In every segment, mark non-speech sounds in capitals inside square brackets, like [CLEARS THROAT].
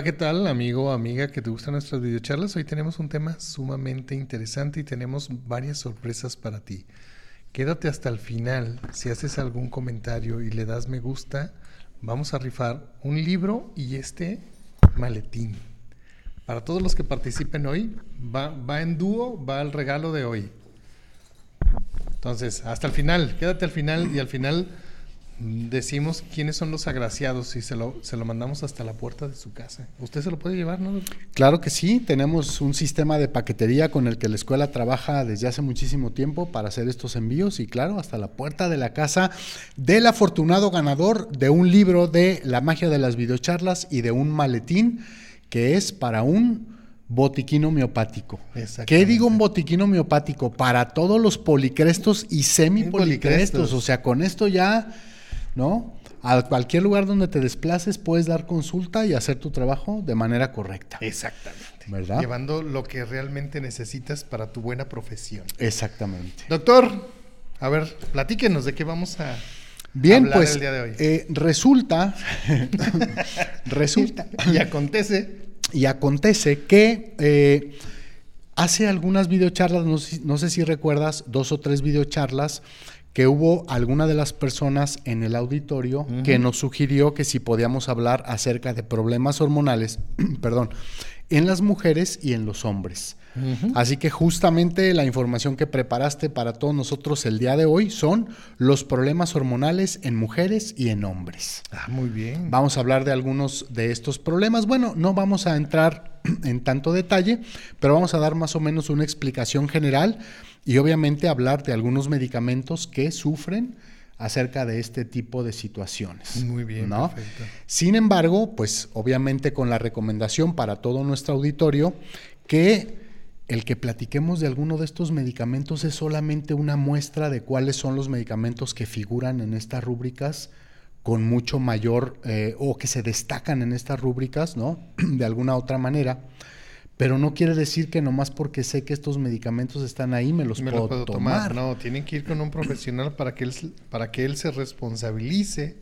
Hola, ¿qué tal, amigo amiga que te gustan nuestras videocharlas? Hoy tenemos un tema sumamente interesante y tenemos varias sorpresas para ti. Quédate hasta el final. Si haces algún comentario y le das me gusta, vamos a rifar un libro y este maletín. Para todos los que participen hoy, va, va en dúo, va el regalo de hoy. Entonces, hasta el final, quédate al final y al final decimos quiénes son los agraciados y se lo, se lo mandamos hasta la puerta de su casa. ¿Usted se lo puede llevar, no? Claro que sí, tenemos un sistema de paquetería con el que la escuela trabaja desde hace muchísimo tiempo para hacer estos envíos y claro, hasta la puerta de la casa del afortunado ganador de un libro de La magia de las videocharlas y de un maletín que es para un botiquín homeopático. ¿Qué digo un botiquín homeopático? Para todos los policrestos y semipolicrestos. O sea, con esto ya ¿no? A cualquier lugar donde te desplaces puedes dar consulta y hacer tu trabajo de manera correcta. Exactamente. ¿Verdad? Llevando lo que realmente necesitas para tu buena profesión. Exactamente. Doctor, a ver, platíquenos de qué vamos a Bien, hablar pues el día de hoy. Eh, resulta, [LAUGHS] resulta y acontece y acontece que eh, hace algunas videocharlas, no, no sé si recuerdas, dos o tres videocharlas que hubo alguna de las personas en el auditorio que nos sugirió que si podíamos hablar acerca de problemas hormonales, [CLEARS THROAT] perdón, en las mujeres y en los hombres. Así que justamente la información que preparaste para todos nosotros el día de hoy son los problemas hormonales en mujeres y en hombres. Ah, muy bien. Vamos a hablar de algunos de estos problemas. Bueno, no vamos a entrar [CLEARS THROAT] en tanto detalle, pero vamos a dar más o menos una explicación general y obviamente hablar de algunos medicamentos que sufren acerca de este tipo de situaciones. Muy bien, ¿no? perfecto. Sin embargo, pues obviamente con la recomendación para todo nuestro auditorio que el que platiquemos de alguno de estos medicamentos es solamente una muestra de cuáles son los medicamentos que figuran en estas rúbricas con mucho mayor eh, o que se destacan en estas rúbricas, ¿no? [CLEARS THROAT] De alguna otra manera pero no quiere decir que nomás porque sé que estos medicamentos están ahí me los, puedo, tomar. No, tienen que ir con un profesional para que él, para que él se responsabilice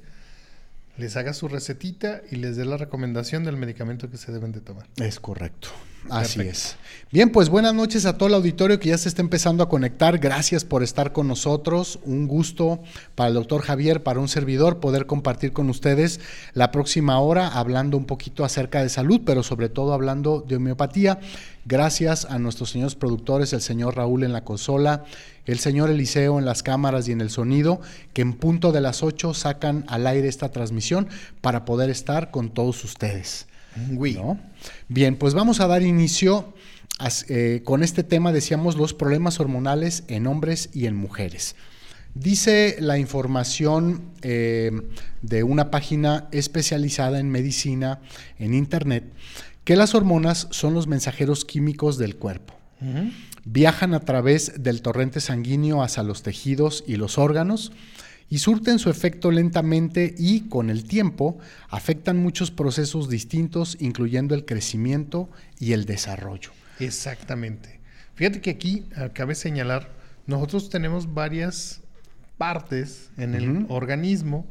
les haga su recetita y les dé la recomendación del medicamento que se deben de tomar. Es correcto. Así es. Bien, pues buenas noches a todo el auditorio que ya se está empezando a conectar. Gracias por estar con nosotros. Un gusto para el doctor Javier, para un servidor, poder compartir con ustedes la próxima hora hablando un poquito acerca de salud, pero sobre todo hablando de homeopatía. Gracias a nuestros señores productores, el señor Raúl en la consola, el señor Eliseo en las cámaras y en el sonido, que en punto de las 8 sacan al aire esta transmisión para poder estar con todos ustedes. Bien, pues vamos a dar inicio eh, con este tema, decíamos, los problemas hormonales en hombres y en mujeres. Dice la información eh, de una página especializada en medicina en Internet que las hormonas son los mensajeros químicos del cuerpo. Viajan a través del torrente sanguíneo hacia los tejidos y los órganos y surten su efecto lentamente y con el tiempo afectan muchos procesos distintos, incluyendo el crecimiento y el desarrollo. Exactamente. Fíjate que aquí acabé de señalar, nosotros tenemos varias partes en el organismo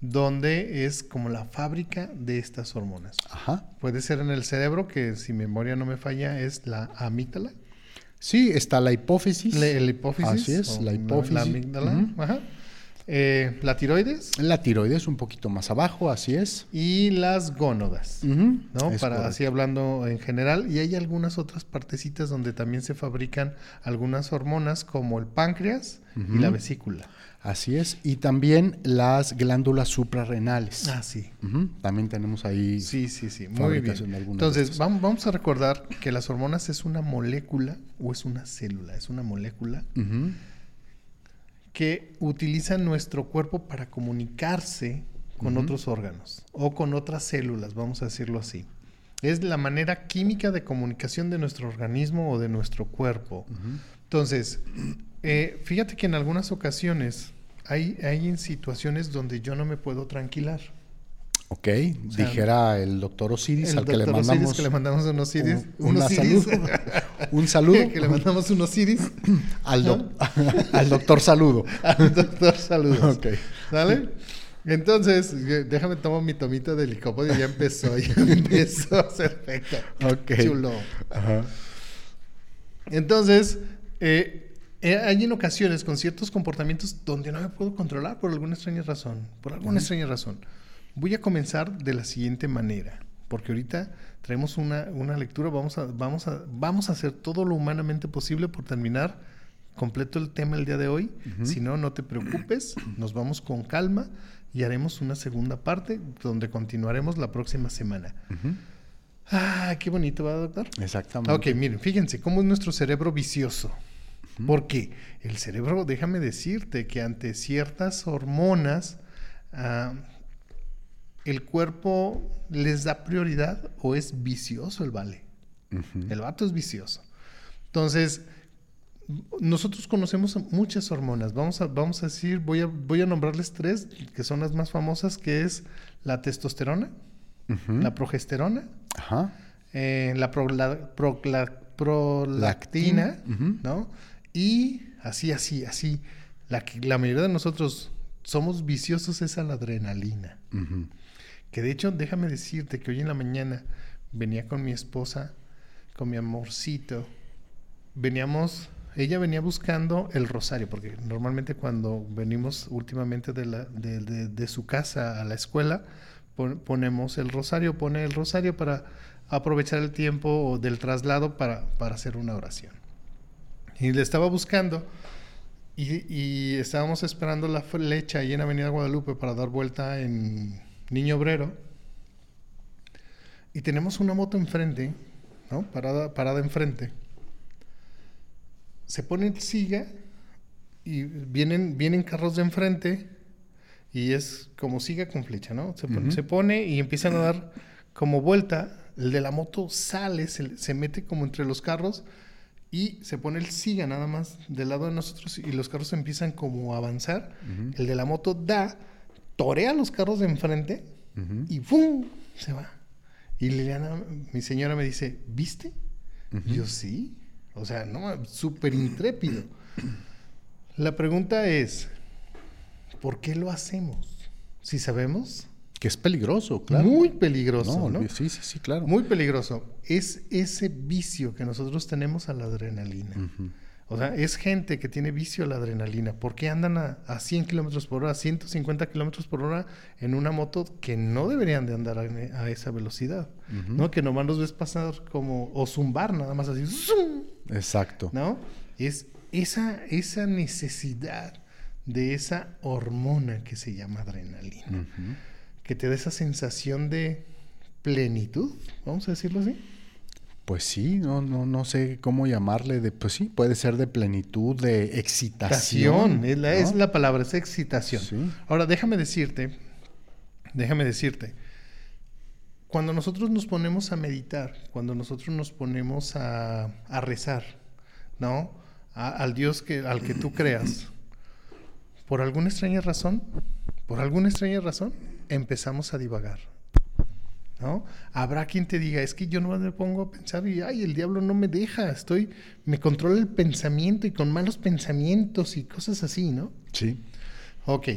donde es como la fábrica de estas hormonas. Ajá. Puede ser en el cerebro, que si memoria no me falla es la amígdala. Sí, está la hipófisis. La, hipófisis. Así es, la hipófisis. La amígdala. Ajá. Eh, la tiroides. La tiroides un poquito más abajo, así es. Y las gónodas, ¿no? Para así hablando en general. Y hay algunas otras partecitas donde también se fabrican algunas hormonas como el páncreas y la vesícula. Así es. Y también las glándulas suprarrenales. Ah, sí. También tenemos ahí. Sí, sí, sí. Muy bien. Entonces, vamos, a recordar que las hormonas es una molécula o es una célula. Es una molécula que utiliza nuestro cuerpo para comunicarse con otros órganos o con otras células, vamos a decirlo así. Es la manera química de comunicación de nuestro organismo o de nuestro cuerpo. Entonces, eh, fíjate que en algunas ocasiones hay, hay en situaciones donde yo no me puedo tranquilar. Ok, dijera el doctor Osiris, al que le mandamos. Osiris, que le mandamos un Osiris. Un, saludo. un saludo. [LAUGHS] que le mandamos un Osiris. [CLEARS THROAT] Al, [LAUGHS] al doctor saludo. [LAUGHS] al doctor saludo. Ok. ¿Sale? Entonces, eh, déjame tomar mi tomito de licopio y ya empezó, ya empezó perfecto. Ok. Chulo. Ajá. Entonces, eh, eh, hay en ocasiones con ciertos comportamientos donde no me puedo controlar por alguna extraña razón. Por alguna extraña razón. Voy a comenzar de la siguiente manera. Porque ahorita traemos una, una lectura, vamos a, vamos, a, vamos a hacer todo lo humanamente posible por terminar completo el tema el día de hoy. Si no, no te preocupes, [CLEARS THROAT] nos vamos con calma y haremos una segunda parte donde continuaremos la próxima semana. Ah, qué bonito, ¿va, doctor? Exactamente. Ok, miren, fíjense cómo es nuestro cerebro vicioso. Porque el cerebro, déjame decirte que ante ciertas hormonas, ah, el cuerpo les da prioridad o es vicioso el vale. El vato es vicioso. Entonces, nosotros conocemos muchas hormonas. Vamos a, vamos a decir, voy a, voy a nombrarles tres, que son las más famosas, que es la testosterona, la progesterona, eh, la prolactina. ¿no? Y así, así, así. La la mayoría de nosotros somos viciosos es a la adrenalina. Ujú. Que de hecho, déjame decirte que hoy en la mañana venía con mi esposa, con mi amorcito. Veníamos, ella venía buscando el rosario, porque normalmente cuando venimos últimamente de, la, de, de- su casa a la escuela, pon- ponemos el rosario, pone el rosario para aprovechar el tiempo del traslado para, para hacer una oración. Y le estaba buscando y, y estábamos esperando la flecha ahí en Avenida Guadalupe para dar vuelta en Niño Obrero. Y tenemos una moto enfrente, ¿no? Parada, parada enfrente. Se pone el siga y vienen, vienen carros de enfrente y es como siga con flecha, ¿no? Se se pone y empiezan a dar como vuelta. El de la moto sale, se, se mete como entre los carros y se pone el siga nada más del lado de nosotros y los carros empiezan como a avanzar. El de la moto da, torea los carros de enfrente Ujú. y ¡pum! se va. Y Liliana, mi señora me dice, ¿viste? Ujú. Yo sí. O sea, no, súper intrépido. La pregunta es, ¿por qué lo hacemos? Si sabemos, Que es peligroso, claro. muy peligroso, ¿no? olvi- Sí, sí, sí, claro. Muy peligroso. Es ese vicio que nosotros tenemos a la adrenalina. Ujú. O sea, es gente que tiene vicio a la adrenalina. ¿Por qué andan a, a 100 kilómetros por hora, 150 kilómetros por hora en una moto que no deberían de andar a, a esa velocidad? Ujú. ¿No? Que nomás los ves pasar como, o zumbar nada más así, ¡zum! Exacto. ¿no? Es esa, esa necesidad de esa hormona que se llama adrenalina, que te da esa sensación de plenitud, vamos a decirlo así. Pues sí, no, no, no sé cómo llamarle de, pues sí, puede ser de plenitud, de excitación. Es la, ¿no? es la palabra, es excitación. Sí. Ahora, déjame decirte, déjame decirte, cuando nosotros nos ponemos a meditar, cuando nosotros nos ponemos a, a rezar, ¿no? A- al Dios que, al que tú creas, por alguna extraña razón, por alguna extraña razón, empezamos a divagar. ¿No? Habrá quien te diga, es que yo no me pongo a pensar y, ay, el diablo no me deja, estoy, me controla el pensamiento y con malos pensamientos y cosas así, ¿no? Sí. Ok.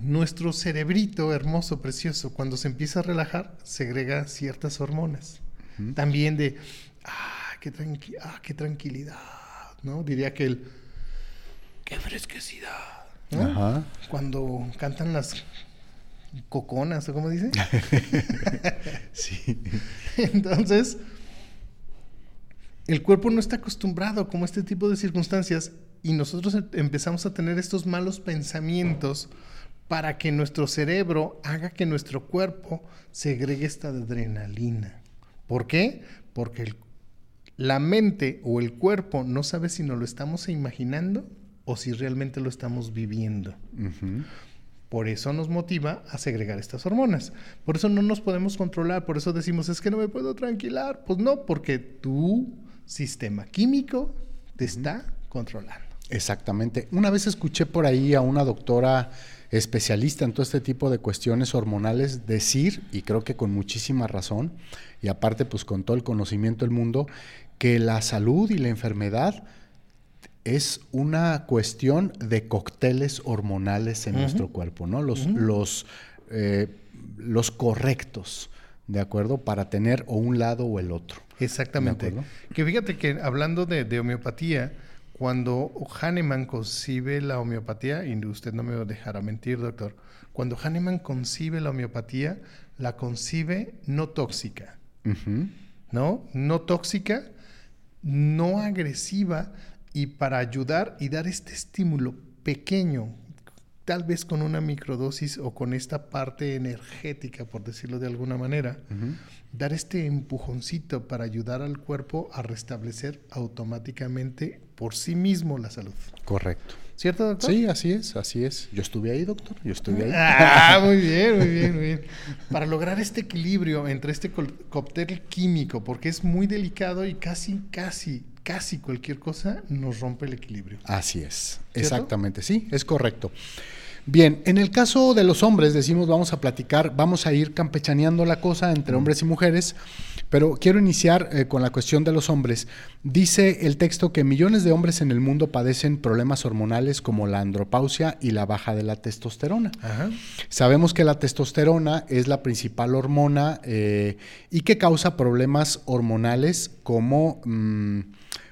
Nuestro cerebrito hermoso, precioso, cuando se empieza a relajar, segrega ciertas hormonas. También de, ah qué, tranqui- ah, qué tranquilidad, ¿no? Diría que el, qué fresquecidad, ¿no? Ajá. Cuando cantan las coconas, ¿o cómo dice? [LAUGHS] Sí. [LAUGHS] Entonces, el cuerpo no está acostumbrado como a este tipo de circunstancias y nosotros em- empezamos a tener estos malos pensamientos para que nuestro cerebro haga que nuestro cuerpo segregue esta adrenalina. ¿Por qué? Porque el- la mente o el cuerpo no sabe si nos lo estamos imaginando o si realmente lo estamos viviendo. Ujú. Por eso nos motiva a segregar estas hormonas. Por eso no nos podemos controlar. Por eso decimos, es que no me puedo tranquilar. Pues no, porque tu sistema químico te está controlando. Exactamente. Una vez escuché por ahí a una doctora especialista en todo este tipo de cuestiones hormonales decir, y creo que con muchísima razón, y aparte pues con todo el conocimiento del mundo, que la salud y la enfermedad es una cuestión de cócteles hormonales en nuestro cuerpo, ¿no? Los, los, eh, los correctos, ¿de acuerdo? Para tener o un lado o el otro. Exactamente. Que fíjate que hablando de, homeopatía, cuando Hahnemann concibe la homeopatía, y usted no me dejará mentir, doctor, cuando Hahnemann concibe la homeopatía, la concibe no tóxica, ¿no? No tóxica, no agresiva y para ayudar y dar este estímulo pequeño, tal vez con una microdosis o con esta parte energética, por decirlo de alguna manera, dar este empujoncito para ayudar al cuerpo a restablecer automáticamente por sí mismo la salud. Correcto. ¿Cierto, doctor? Sí, así es, así es. Yo estuve ahí, doctor. Yo estuve ahí. Ah, muy bien, muy bien, muy bien. Para lograr este equilibrio entre este cóctel químico, porque es muy delicado y casi, casi, casi cualquier cosa nos rompe el equilibrio. Así es. Exactamente, sí, es correcto. Bien, en el caso de los hombres, decimos, vamos a platicar, vamos a ir campechaneando la cosa entre hombres y mujeres, pero quiero iniciar eh, con la cuestión de los hombres. Dice el texto que millones de hombres en el mundo padecen problemas hormonales como la andropausia y la baja de la testosterona. Sabemos que la testosterona es la principal hormona eh, y que causa problemas hormonales como... Mm,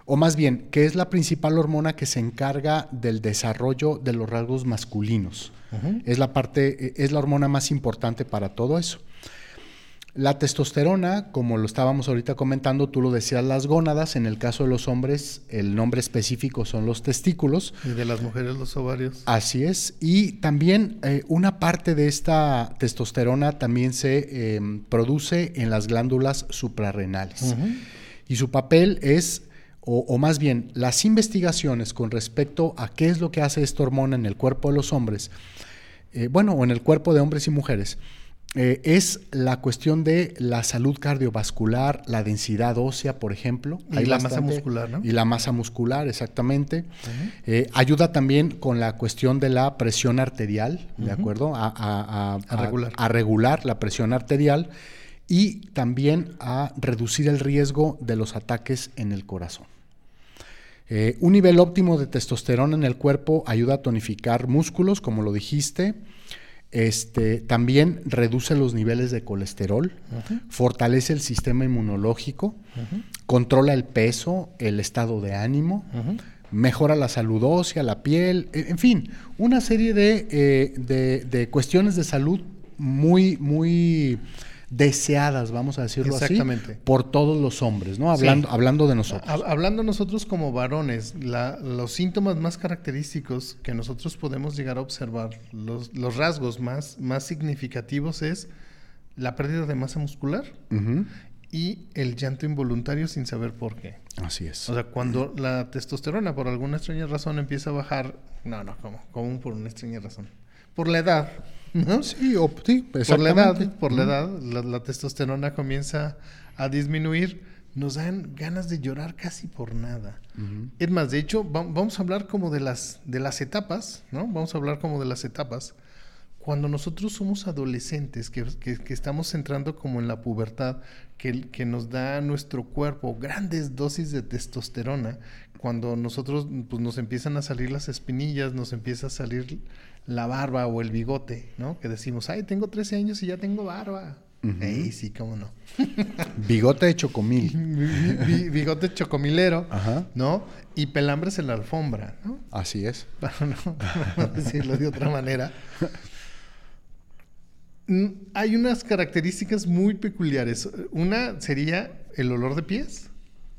o más bien, que es la principal hormona que se encarga del desarrollo de los rasgos masculinos. Es la parte, e, es la hormona más importante para todo eso. La testosterona, como lo estábamos ahorita comentando, tú lo decías, las gónadas, en el caso de los hombres, el nombre específico son los testículos. Y de las mujeres los ovarios. Así es. Y también eh, una parte de esta testosterona también se em, produce en las glándulas suprarrenales. Y su papel es o, más bien las investigaciones con respecto a qué es lo que hace esta hormona en el cuerpo de los hombres, eh, bueno, o en el cuerpo de hombres y mujeres, eh, es la cuestión de la salud cardiovascular, la densidad ósea, por ejemplo. Y la masa muscular, ¿no? Y la masa muscular, exactamente. Eh, ayuda también con la cuestión de la presión arterial, ¿de acuerdo? a, regular. a regular la presión arterial y también a reducir el riesgo de los ataques en el corazón. Eh, un nivel óptimo de testosterona en el cuerpo ayuda a tonificar músculos, como lo dijiste. Este, también reduce los niveles de colesterol, fortalece el sistema inmunológico, controla el peso, el estado de ánimo, mejora la salud ósea, la piel, e, en fin, una serie de, eh, de cuestiones de salud muy, muy deseadas, vamos a decirlo Exactamente. así, por todos los hombres, ¿no? Hablando, hablando de nosotros. Hablando nosotros como varones, los síntomas más característicos que nosotros podemos llegar a observar, los, los rasgos más, más significativos es la pérdida de masa muscular y el llanto involuntario sin saber por qué. Así es. O sea, cuando la testosterona por alguna extraña razón empieza a bajar, no, no, ¿cómo? ¿Cómo por una extraña razón? Por la edad, ¿no? Sí, o, por la edad, por la edad, la, testosterona comienza a disminuir, nos dan ganas de llorar casi por nada. Es más, de hecho, vamos a hablar como de las, de las etapas, ¿no? Vamos a hablar como de las etapas. Cuando nosotros somos adolescentes, que, estamos entrando como en la pubertad, que, que, nos da nuestro cuerpo grandes dosis de testosterona, cuando nosotros pues, nos empiezan a salir las espinillas, nos empieza a salir la barba o el bigote, ¿no? Que decimos, ay, tengo 13 años y ya tengo barba. Uh sí, cómo no. [LAUGHS] bigote de chocomil. [LAUGHS] bigote chocomilero, ¿no? Y pelambres en la alfombra, ¿no? Así es. [LAUGHS] Para no, decirlo de otra manera. Mm, hay unas características muy peculiares. Una sería el olor de pies.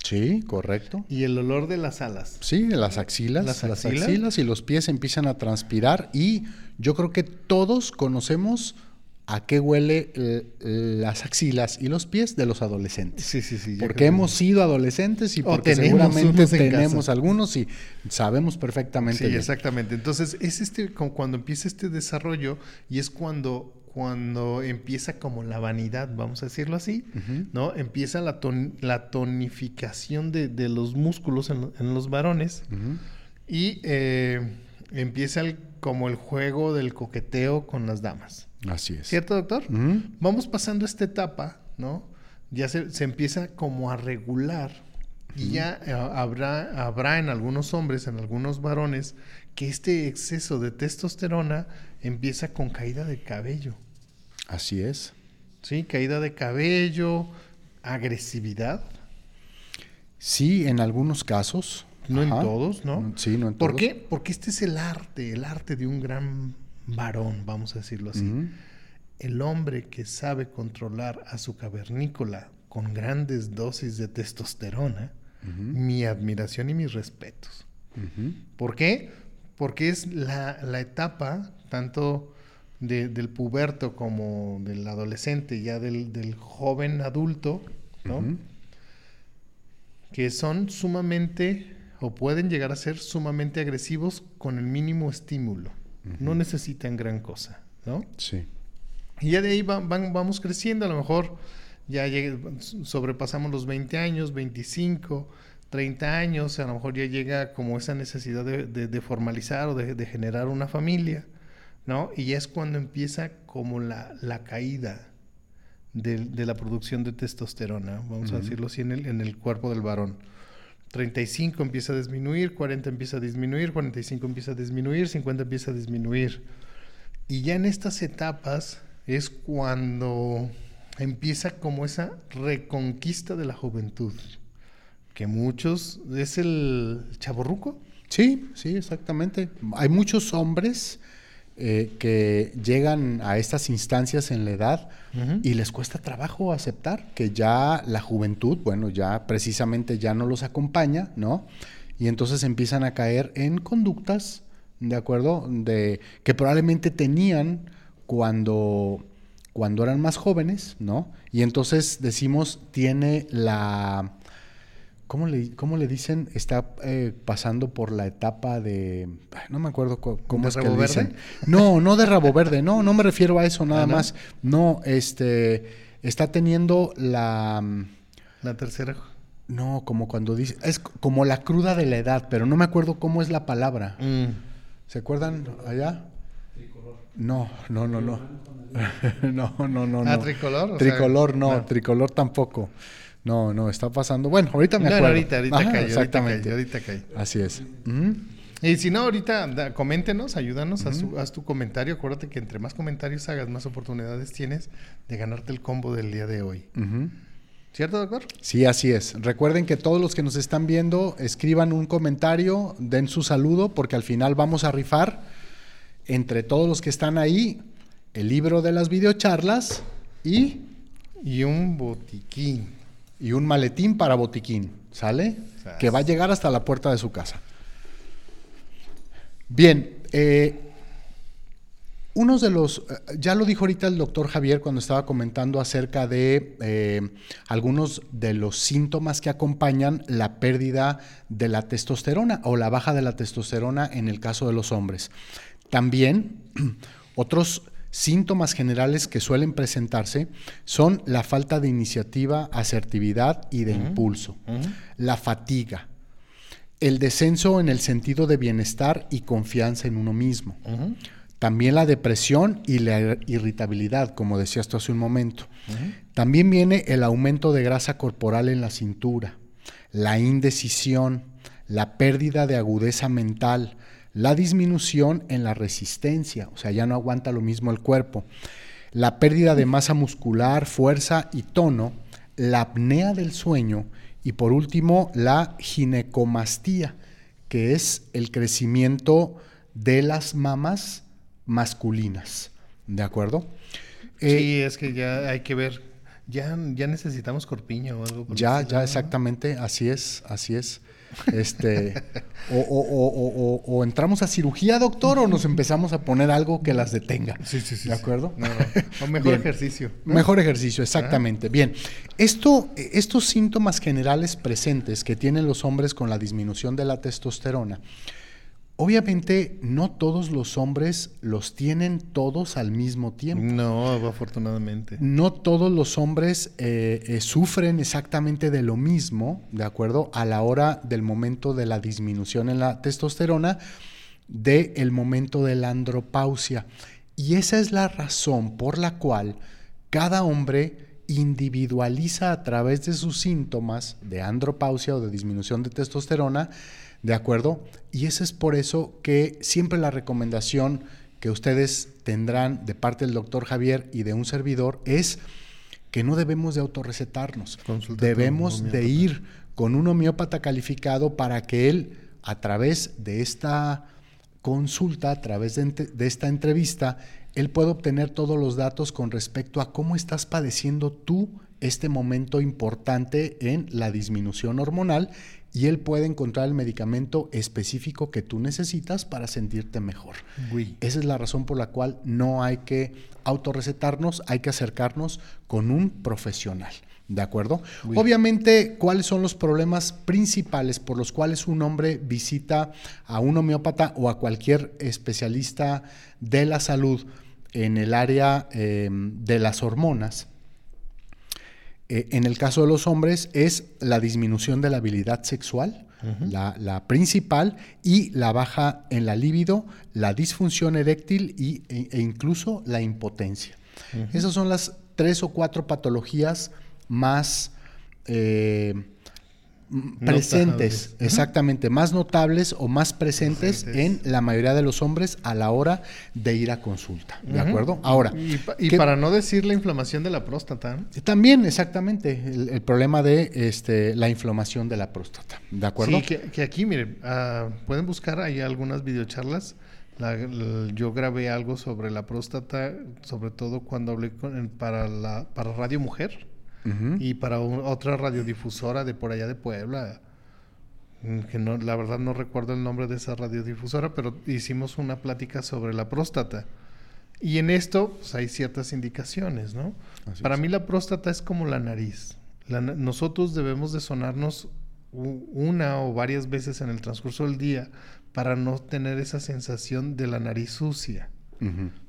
Sí, correcto. Y el olor de las alas. Sí, las axilas. Las axilas, y los pies empiezan a transpirar y yo creo que todos conocemos a qué huele eh, las axilas y los pies de los adolescentes. Sí, sí, sí. Porque hemos sido adolescentes y porque seguramente tenemos algunos y sabemos perfectamente. Sí, exactamente. Entonces es este cuando empieza este desarrollo y es cuando cuando empieza como la vanidad, vamos a decirlo así, ¿no? Empieza la, la tonificación de, los músculos en, los varones y eh, empieza como el juego del coqueteo con las damas. Así es. ¿Cierto, doctor? Vamos pasando esta etapa, ¿no? Ya se, empieza como a regular Y ya eh, habrá, habrá en algunos hombres, en algunos varones, que este exceso de testosterona empieza con caída de cabello. Así es. Sí, caída de cabello, agresividad. Sí, en algunos casos. No en todos, ¿no? Sí, no en ¿Por todos. qué? Porque este es el arte, el arte de un gran varón, vamos a decirlo así. El hombre que sabe controlar a su cavernícola con grandes dosis de testosterona, mi admiración y mis respetos. ¿Por qué? Porque es la, etapa, tanto del puberto como del adolescente, ya del, joven adulto, ¿no? Que son sumamente o pueden llegar a ser sumamente agresivos con el mínimo estímulo. No necesitan gran cosa, ¿no? Sí. Y ya de ahí van, vamos creciendo, a lo mejor ya sobrepasamos los 20 años, 25, 30 años, a lo mejor ya llega como esa necesidad de, formalizar o de, generar una familia, ¿no? Y ya es cuando empieza como la, caída de, la producción de testosterona, vamos a decirlo así, en el, en el cuerpo del varón. 35 empieza a disminuir, 40 empieza a disminuir, 45 empieza a disminuir, 50 empieza a disminuir. Y ya en estas etapas es cuando empieza como esa reconquista de la juventud, que muchos es el chaborruco. Sí, sí, exactamente. Hay muchos hombres eh, que llegan a estas instancias en la edad y les cuesta trabajo aceptar que ya la juventud, bueno, ya precisamente ya no los acompaña, ¿no? Y entonces empiezan a caer en conductas, ¿de acuerdo? De que probablemente tenían cuando cuando eran más jóvenes, ¿no? Y entonces decimos, tiene la ¿Cómo le, cómo le dicen? Está eh, pasando por la etapa de. No me acuerdo cómo es que le dicen. No, no de rabo verde, no, no me refiero a eso nada ah, más. No, este. Está teniendo la. Mm, la tercera. No, como cuando dice. Es como la cruda de la edad, pero no me acuerdo cómo es la palabra. Mm. ¿Se acuerdan allá? Tricolor. No, no, no, no. [LAUGHS] no, no, no, no. tricolor? tricolor, no, tricolor tampoco. No, no, está pasando. Bueno, ahorita me acuerdo. ahorita, ahorita cae, exactamente. ahorita cae, Así es. Y si no, ahorita coméntenos, ayúdanos, haz, tu comentario. Acuérdate que entre más comentarios hagas, más oportunidades tienes de ganarte el combo del día de hoy. ¿Cierto, doctor? Sí, así es. Recuerden que todos los que nos están viendo, escriban un comentario, den su saludo, porque al final vamos a rifar entre todos los que están ahí el libro de las videocharlas y... Y un botiquín y un maletín para botiquín, ¿sale? Que va a llegar hasta la puerta de su casa. Bien, eh, unos de los, eh, ya lo dijo ahorita el doctor Javier cuando estaba comentando acerca de eh, algunos de los síntomas que acompañan la pérdida de la testosterona o la baja de la testosterona en el caso de los hombres. También [CLEARS THROAT] otros Síntomas generales que suelen presentarse son la falta de iniciativa, asertividad y de impulso, la fatiga, el descenso en el sentido de bienestar y confianza en uno mismo, también la depresión y la irritabilidad, como decías tú hace un momento. También viene el aumento de grasa corporal en la cintura, la indecisión, la pérdida de agudeza mental, la disminución en la resistencia, o sea, ya no aguanta lo mismo el cuerpo, la pérdida de masa muscular, fuerza y tono, la apnea del sueño y por último la ginecomastía, que es el crecimiento de las mamas masculinas. ¿De acuerdo? Sí, eh, es que ya hay que ver, ya, ya necesitamos corpiño o algo. Ya, ya, exactamente, así es, así es. Este, o, entramos a cirugía, doctor, o nos empezamos a poner algo que las detenga. Sí, sí, sí. ¿De acuerdo? O mejor ejercicio. Mejor ejercicio, exactamente. Bien. Esto, estos síntomas generales presentes que tienen los hombres con la disminución de la testosterona Obviamente no todos los hombres los tienen todos al mismo tiempo. No, afortunadamente. No todos los hombres eh, eh, sufren exactamente de lo mismo, ¿de acuerdo? A la hora del momento de la disminución en la testosterona, del el momento de la andropausia. Y esa es la razón por la cual cada hombre individualiza a través de sus síntomas de andropausia o de disminución de testosterona, ¿de acuerdo? Y eso es por eso que siempre la recomendación que ustedes tendrán de parte del doctor Javier y de un servidor es que no debemos de autorrecetarnos, debemos de ir con un homeópata calificado para que él, a través de esta consulta, a través de, de esta entrevista, él puede obtener todos los datos con respecto a cómo estás padeciendo tú este momento importante en la disminución hormonal y él puede encontrar el medicamento específico que tú necesitas para sentirte mejor. Esa es la razón por la cual no hay que autorrecetarnos, hay que acercarnos con un profesional. ¿De acuerdo? Obviamente, ¿cuáles son los problemas principales por los cuales un hombre visita a un homeópata o a cualquier especialista de la salud en el área em, de las hormonas? Eh, en el caso de los hombres es la disminución de la habilidad sexual, la, principal, y la baja en la libido, la disfunción eréctil y, e, e incluso la impotencia. Esas son las tres o cuatro patologías más eh, presentes, exactamente, más notables o más presentes, en la mayoría de los hombres a la hora de ir a consulta. ¿De acuerdo? Ahora. Y, para no decir la inflamación de la próstata. También, exactamente, el, problema de este, la inflamación de la próstata. ¿De acuerdo? Sí, que, aquí, miren, ah, pueden buscar ahí algunas videocharlas. yo grabé algo sobre la próstata, sobre todo cuando hablé para, la, para Radio Mujer y para otra radiodifusora de por allá de Puebla, mm, que no, la verdad no recuerdo el nombre de esa radiodifusora, pero hicimos una plática sobre la próstata. Y en esto pues, hay ciertas indicaciones, ¿no? para mí la próstata es como la nariz. nosotros debemos de sonarnos una o varias veces en el transcurso del día para no tener esa sensación de la nariz sucia.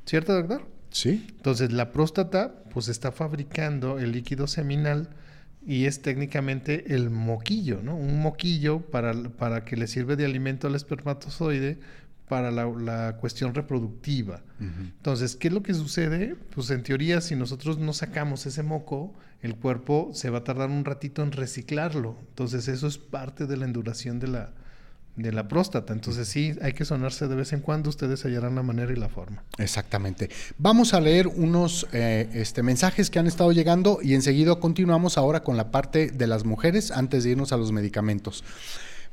¿Cierto, doctor? Sí. Entonces, la próstata, pues está fabricando el líquido seminal y es técnicamente el moquillo, ¿no? Un moquillo para, para que le sirve de alimento al espermatozoide para la, cuestión reproductiva. Entonces, ¿qué es lo que sucede? Pues en teoría, si nosotros no sacamos ese moco, el cuerpo se va a tardar un ratito en reciclarlo. Entonces, eso es parte de la enduración de la, de la próstata. Entonces sí, hay que sonarse de vez en cuando, ustedes hallarán la manera y la forma. Exactamente. Vamos a leer unos eh, este, mensajes que han estado llegando y enseguida continuamos ahora con la parte de las mujeres antes de irnos a los medicamentos.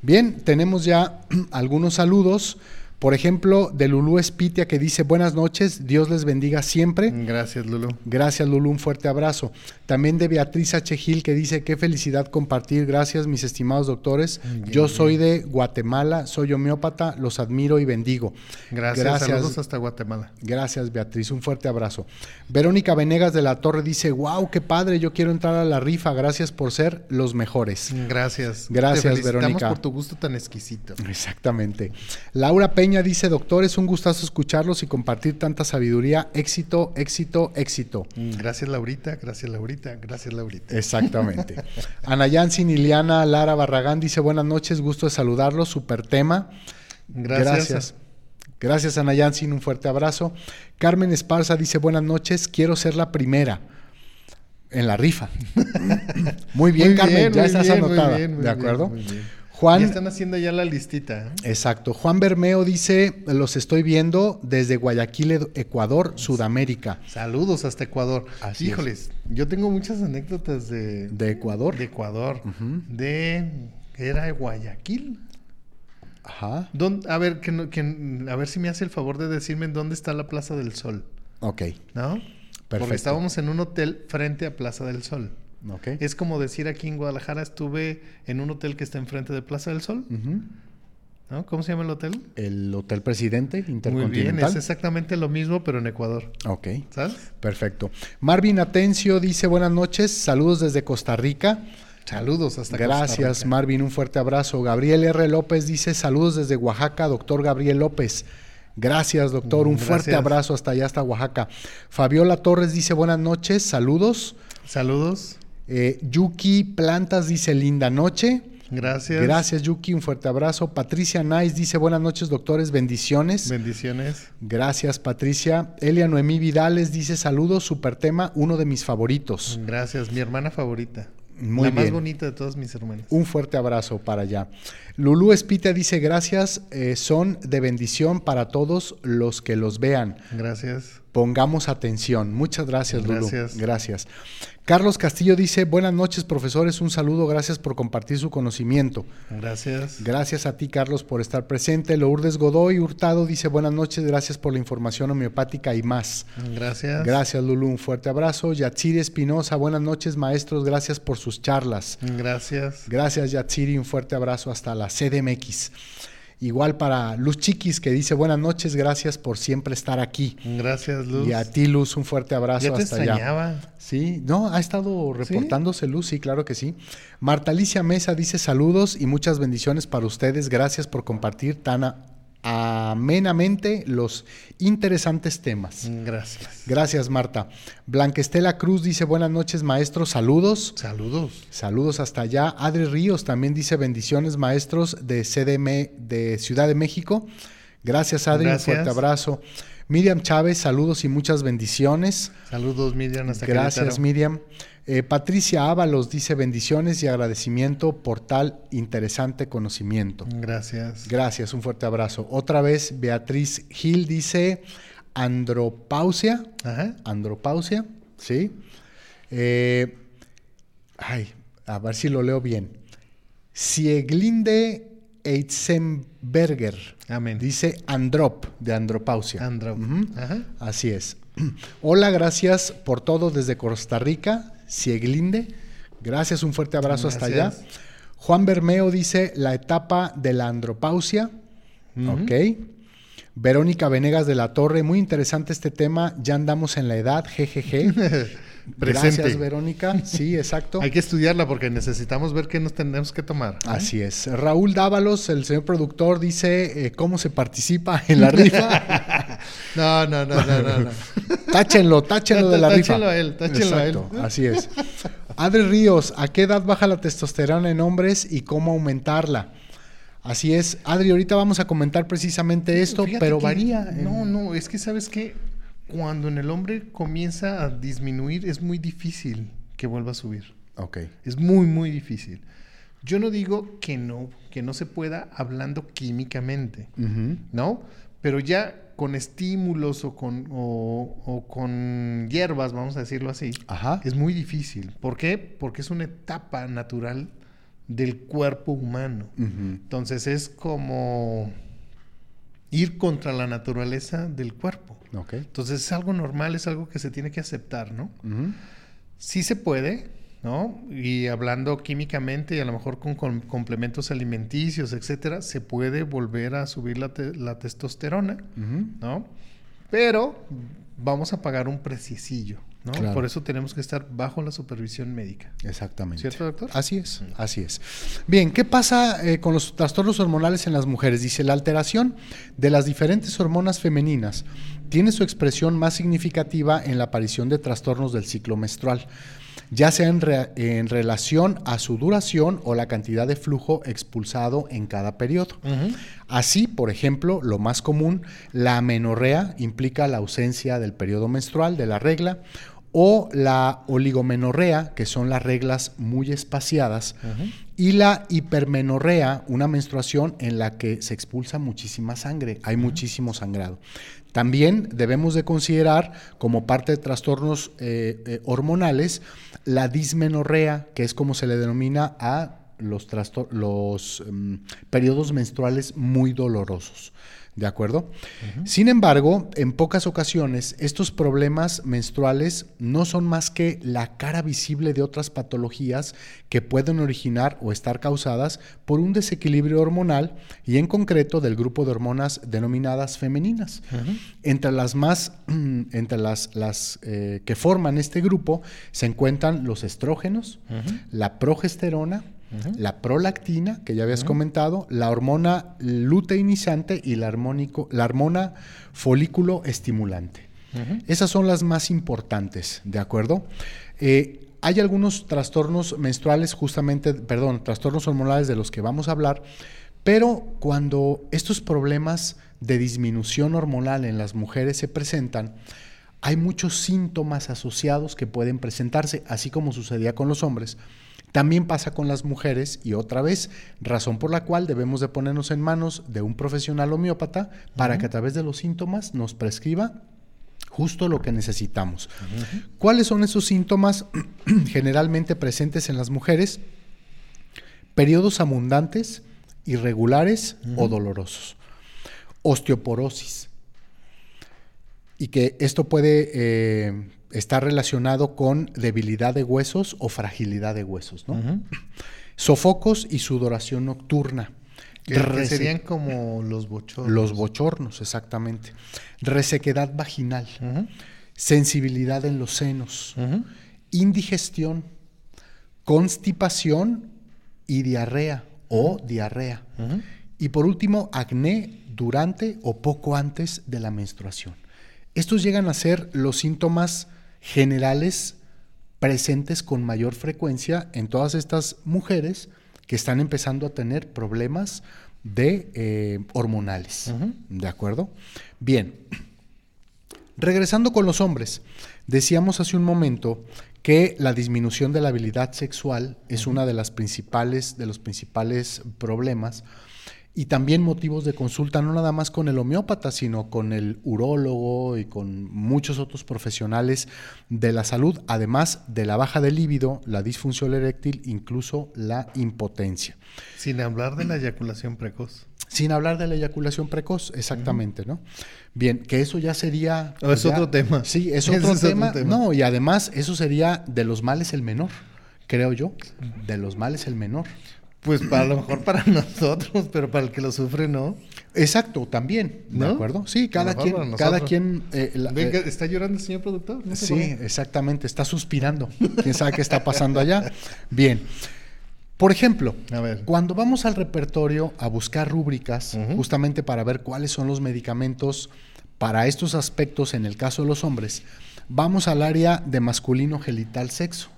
Bien, tenemos ya [CLEARS THROAT] algunos saludos. Por ejemplo, de Lulú Espitia que dice buenas noches, Dios les bendiga siempre. Gracias, Lulú. Gracias, Lulú, un fuerte abrazo. También de Beatriz H. Gil que dice qué felicidad compartir. Gracias, mis estimados doctores. Yo soy de Guatemala, soy homeópata, los admiro y bendigo. Gracias, Gracias. saludos hasta Guatemala. Gracias, Beatriz, un fuerte abrazo. Verónica Venegas de la Torre dice, wow, qué padre, yo quiero entrar a la rifa. Gracias por ser los mejores. Gracias. Gracias, Te Verónica. por tu gusto tan exquisito. Exactamente. Laura Peña dice, doctor, es un gustazo escucharlos y compartir tanta sabiduría. Éxito, éxito, éxito. Mm, gracias, Laurita. Gracias, Laurita. Gracias, Laurita. Exactamente. [LAUGHS] Ana Yansin, Iliana Lara Barragán dice, buenas noches, gusto de saludarlos. Super tema. Gracias. Gracias. Gracias, Ana Yansin. Un fuerte abrazo. Carmen Esparza dice, buenas noches, quiero ser la primera. En la rifa. [LAUGHS] muy bien, Carmen, ya estás anotada. ¿De acuerdo? Muy bien. Juan. están haciendo ya la listita. ¿eh? Exacto. Juan Bermeo dice: Los estoy viendo desde Guayaquil, Ecuador, Sudamérica. Saludos hasta Ecuador. Híjoles, yo tengo muchas anécdotas de. ¿De Ecuador? De Ecuador. De. ¿Era Guayaquil? Ajá. a, ver, que, a ver si me hace el favor de decirme dónde está la Plaza del Sol. Ok. ¿No? Perfecto. Porque estábamos en un hotel frente a Plaza del Sol. Es como decir aquí en Guadalajara estuve en un hotel que está enfrente de Plaza del Sol. ¿No? ¿Cómo se llama el hotel? El Hotel Presidente Intercontinental. Muy bien, es exactamente lo mismo, pero en Ecuador. Ok. ¿Sabes? Perfecto. Marvin Atencio dice buenas noches, saludos desde Costa Rica. Saludos hasta Gracias, Marvin, un fuerte abrazo. Gabriel R. López dice saludos desde Oaxaca, doctor Gabriel López. Gracias, doctor. Un fuerte abrazo hasta allá, hasta Oaxaca. Fabiola Torres dice buenas noches, saludos. Saludos. Eh, Yuki Plantas dice linda noche. Gracias. Gracias, Yuki. Un fuerte abrazo. Patricia Nice dice: Buenas noches, doctores. Bendiciones. Bendiciones. Gracias, Patricia. Elia Noemí Vidales dice: Saludos, super tema, uno de mis favoritos. Gracias, mi hermana favorita. Muy la bien. más bonita de todas mis hermanas. Un fuerte abrazo para allá. Lulú Espita dice: Gracias, eh, son de bendición para todos los que los vean. Gracias. Pongamos atención. Muchas gracias. Gracias. Gracias. Carlos Castillo dice, buenas noches, profesores, un saludo, gracias por compartir su conocimiento. Gracias. Gracias a ti, Carlos, por estar presente. Lourdes Godoy Hurtado dice, buenas noches, gracias por la información homeopática y más. Gracias. Gracias, Lulú, un fuerte abrazo. Yatsiri Espinosa, buenas noches, maestros, gracias por sus charlas. Gracias. Gracias, Yatsiri, un fuerte abrazo hasta la CDMX. Igual para Luz Chiquis, que dice buenas noches, gracias por siempre estar aquí. Gracias, Luz. Y a ti, Luz, un fuerte abrazo ya te hasta allá. Sí, no, ha estado reportándose Luz, sí, claro que sí. Marta Alicia Mesa dice saludos y muchas bendiciones para ustedes. Gracias por compartir tan a- amenamente los interesantes temas. Gracias. Gracias, Marta. Blanquestela Cruz dice buenas noches, maestros, saludos. Saludos. Saludos hasta allá. Adri Ríos también dice bendiciones, maestros de CDM de Ciudad de México. Gracias, Adri. Gracias. Un fuerte abrazo. Miriam Chávez, saludos y muchas bendiciones. Saludos, Miriam. Hasta Gracias. Miriam. Eh, Patricia Ábalos dice bendiciones y agradecimiento por tal interesante conocimiento. Gracias. Gracias, un fuerte abrazo. Otra vez, Beatriz Gil dice andropausia. Ajá. Andropausia, ¿sí? Eh, ay, a ver si lo leo bien. Sieglinde Eitzenberger. Amén. Dice androp, de andropausia. Andro. Ujú. Ajá. Así es. [CLEARS THROAT] Hola, gracias por todo desde Costa Rica, Sieglinde. Gracias, un fuerte abrazo hasta allá. Juan Bermeo dice la etapa de la andropausia. Ok. Verónica Venegas de la Torre, muy interesante este tema. Ya andamos en la edad, jejeje. [LAUGHS] Presente. Gracias, Verónica. Sí, [LAUGHS] exacto. Hay que estudiarla porque necesitamos ver qué nos tenemos que tomar. ¿eh? Así es. Raúl Dávalos, el señor productor, dice eh, cómo se participa en la [LAUGHS] rifa. No, no, no, no, no. no. [LAUGHS] táchenlo, táchenlo de la rifa. Táchenlo a él, táchenlo a él. Exacto, Así es. Adri Ríos, ¿a qué edad baja la testosterona en hombres y cómo aumentarla? Así es. Adri, ahorita vamos a comentar precisamente esto, Fíjate pero varía. en- No, no, es que sabes que cuando en el hombre comienza a disminuir es muy difícil que vuelva a subir. Ok. Es muy, muy difícil. Yo no digo que no, que no se pueda hablando químicamente. ¿no? Pero ya con estímulos o con, o, o con hierbas, vamos a decirlo así, Ajá. es muy difícil. ¿Por qué? Porque es una etapa natural del cuerpo humano. Entonces es como ir contra la naturaleza del cuerpo. Entonces es algo normal, es algo que se tiene que aceptar, ¿no? Sí se puede, ¿no? Y hablando químicamente y a lo mejor con, com- complementos alimenticios, etcétera, se puede volver a subir la, te- la testosterona. ¿no? Pero vamos a pagar un precisillo, ¿no? Claro. Por eso tenemos que estar bajo la supervisión médica. Exactamente. ¿Cierto, doctor? Así es, así es. Bien, ¿qué pasa eh, con los trastornos hormonales en las mujeres? Dice, la alteración de las diferentes hormonas femeninas tiene su expresión más significativa en la aparición de trastornos del ciclo menstrual, ya sea en, re- en relación a su duración o la cantidad de flujo expulsado en cada periodo. Así, por ejemplo, lo más común, la amenorrea implica la ausencia del periodo menstrual, de la regla, o la oligomenorrea, que son las reglas muy espaciadas, y la hipermenorrea, una menstruación en la que se expulsa muchísima sangre, hay muchísimo sangrado. También debemos de considerar como parte de trastornos eh, eh, hormonales la dismenorrea, que es como se le denomina a los, los mm, periodos menstruales muy dolorosos. ¿De acuerdo? Sin embargo, en pocas ocasiones estos problemas menstruales no son más que la cara visible de otras patologías que pueden originar o estar causadas por un desequilibrio hormonal y en concreto del grupo de hormonas denominadas femeninas. Entre las más, [CLEARS THROAT] entre las, las eh, que forman este grupo se encuentran los estrógenos, la progesterona, la prolactina, que ya habías comentado, la hormona luteinizante y la, armónico, la hormona folículo estimulante. Esas son las más importantes, ¿de acuerdo? Eh, hay algunos trastornos menstruales, justamente, perdón, trastornos hormonales de los que vamos a hablar, pero cuando estos problemas de disminución hormonal en las mujeres se presentan, hay muchos síntomas asociados que pueden presentarse, así como sucedía con los hombres. También pasa con las mujeres y otra vez, razón por la cual debemos de ponernos en manos de un profesional homeópata para que a través de los síntomas nos prescriba justo lo que necesitamos. ¿Cuáles son esos síntomas [CLEARS THROAT] generalmente presentes en las mujeres? Periodos abundantes, irregulares o dolorosos. Osteoporosis. Y que esto puede eh, estar relacionado con debilidad de huesos o fragilidad de huesos. Sofocos y sudoración nocturna. Que, serían como los bochornos. Los bochornos, exactamente. Resequedad vaginal, sensibilidad en los senos, indigestión, constipación y diarrea o diarrea. Y por último, acné durante o poco antes de la menstruación. Estos llegan a ser los síntomas generales presentes con mayor frecuencia en todas estas mujeres que están empezando a tener problemas de eh, hormonales. ¿De acuerdo? Bien. Regresando con los hombres, decíamos hace un momento que la disminución de la habilidad sexual es una de las principales, de los principales problemas y también motivos de consulta, no nada más con el homeópata, sino con el urólogo y con muchos otros profesionales de la salud, además de la baja de líbido, la disfunción eréctil, incluso la impotencia. Sin hablar de la eyaculación precoz. Sin hablar de la eyaculación precoz, exactamente, ¿no? Bien, que eso ya sería... es otro tema. Sí, es, [LAUGHS] otro, tema. No, y además eso sería de los males el menor, creo yo. De los males el menor. Pues para lo mejor para [LAUGHS] nosotros, pero para el que lo sufre no. Exacto, también, ¿de acuerdo? Sí, cada quien, cada quien. Eh, eh, está llorando el señor productor. sí, exactamente, está suspirando. Quién sabe qué está pasando allá. [LAUGHS] Bien. Por ejemplo, cuando vamos al repertorio a buscar rúbricas, justamente para ver cuáles son los medicamentos para estos aspectos en el caso de los hombres, vamos al área de masculino genital sexo.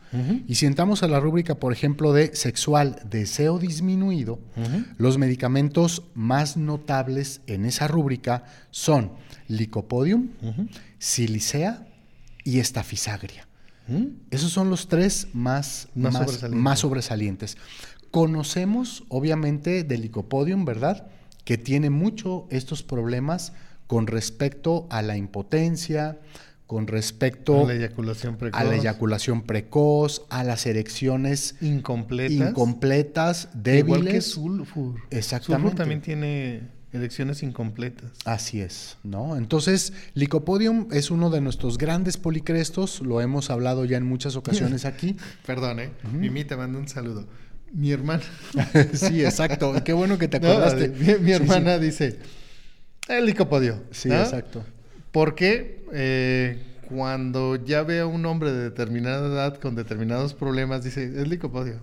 Y si entramos a la rúbrica, por ejemplo, de sexual deseo disminuido, los medicamentos más notables en esa rúbrica son licopodium, silicea y estafisagria. Esos son los tres más, más, sobresalientes. Conocemos, obviamente, del licopodium, ¿verdad? Que tiene mucho estos problemas con respecto a la impotencia, con respecto a la eyaculación precoz, a, la eyaculación precoz, a las erecciones incompletas, incompletas débiles. Igual que sulfur. Exactamente. Sulfur también tiene erecciones incompletas. Así es, ¿no? Entonces, Licopodium es uno de nuestros grandes policrestos, lo hemos hablado ya en muchas ocasiones aquí. [LAUGHS] Perdón, ¿eh? Mimi te manda un saludo. Mi hermana. [LAUGHS] sí, exacto. Qué bueno que te [LAUGHS] acordaste. mi, hermana dice, el licopodio. Sí, exacto. Porque eh, cuando ya ve a un hombre de determinada edad con determinados problemas, dice, es licopodio.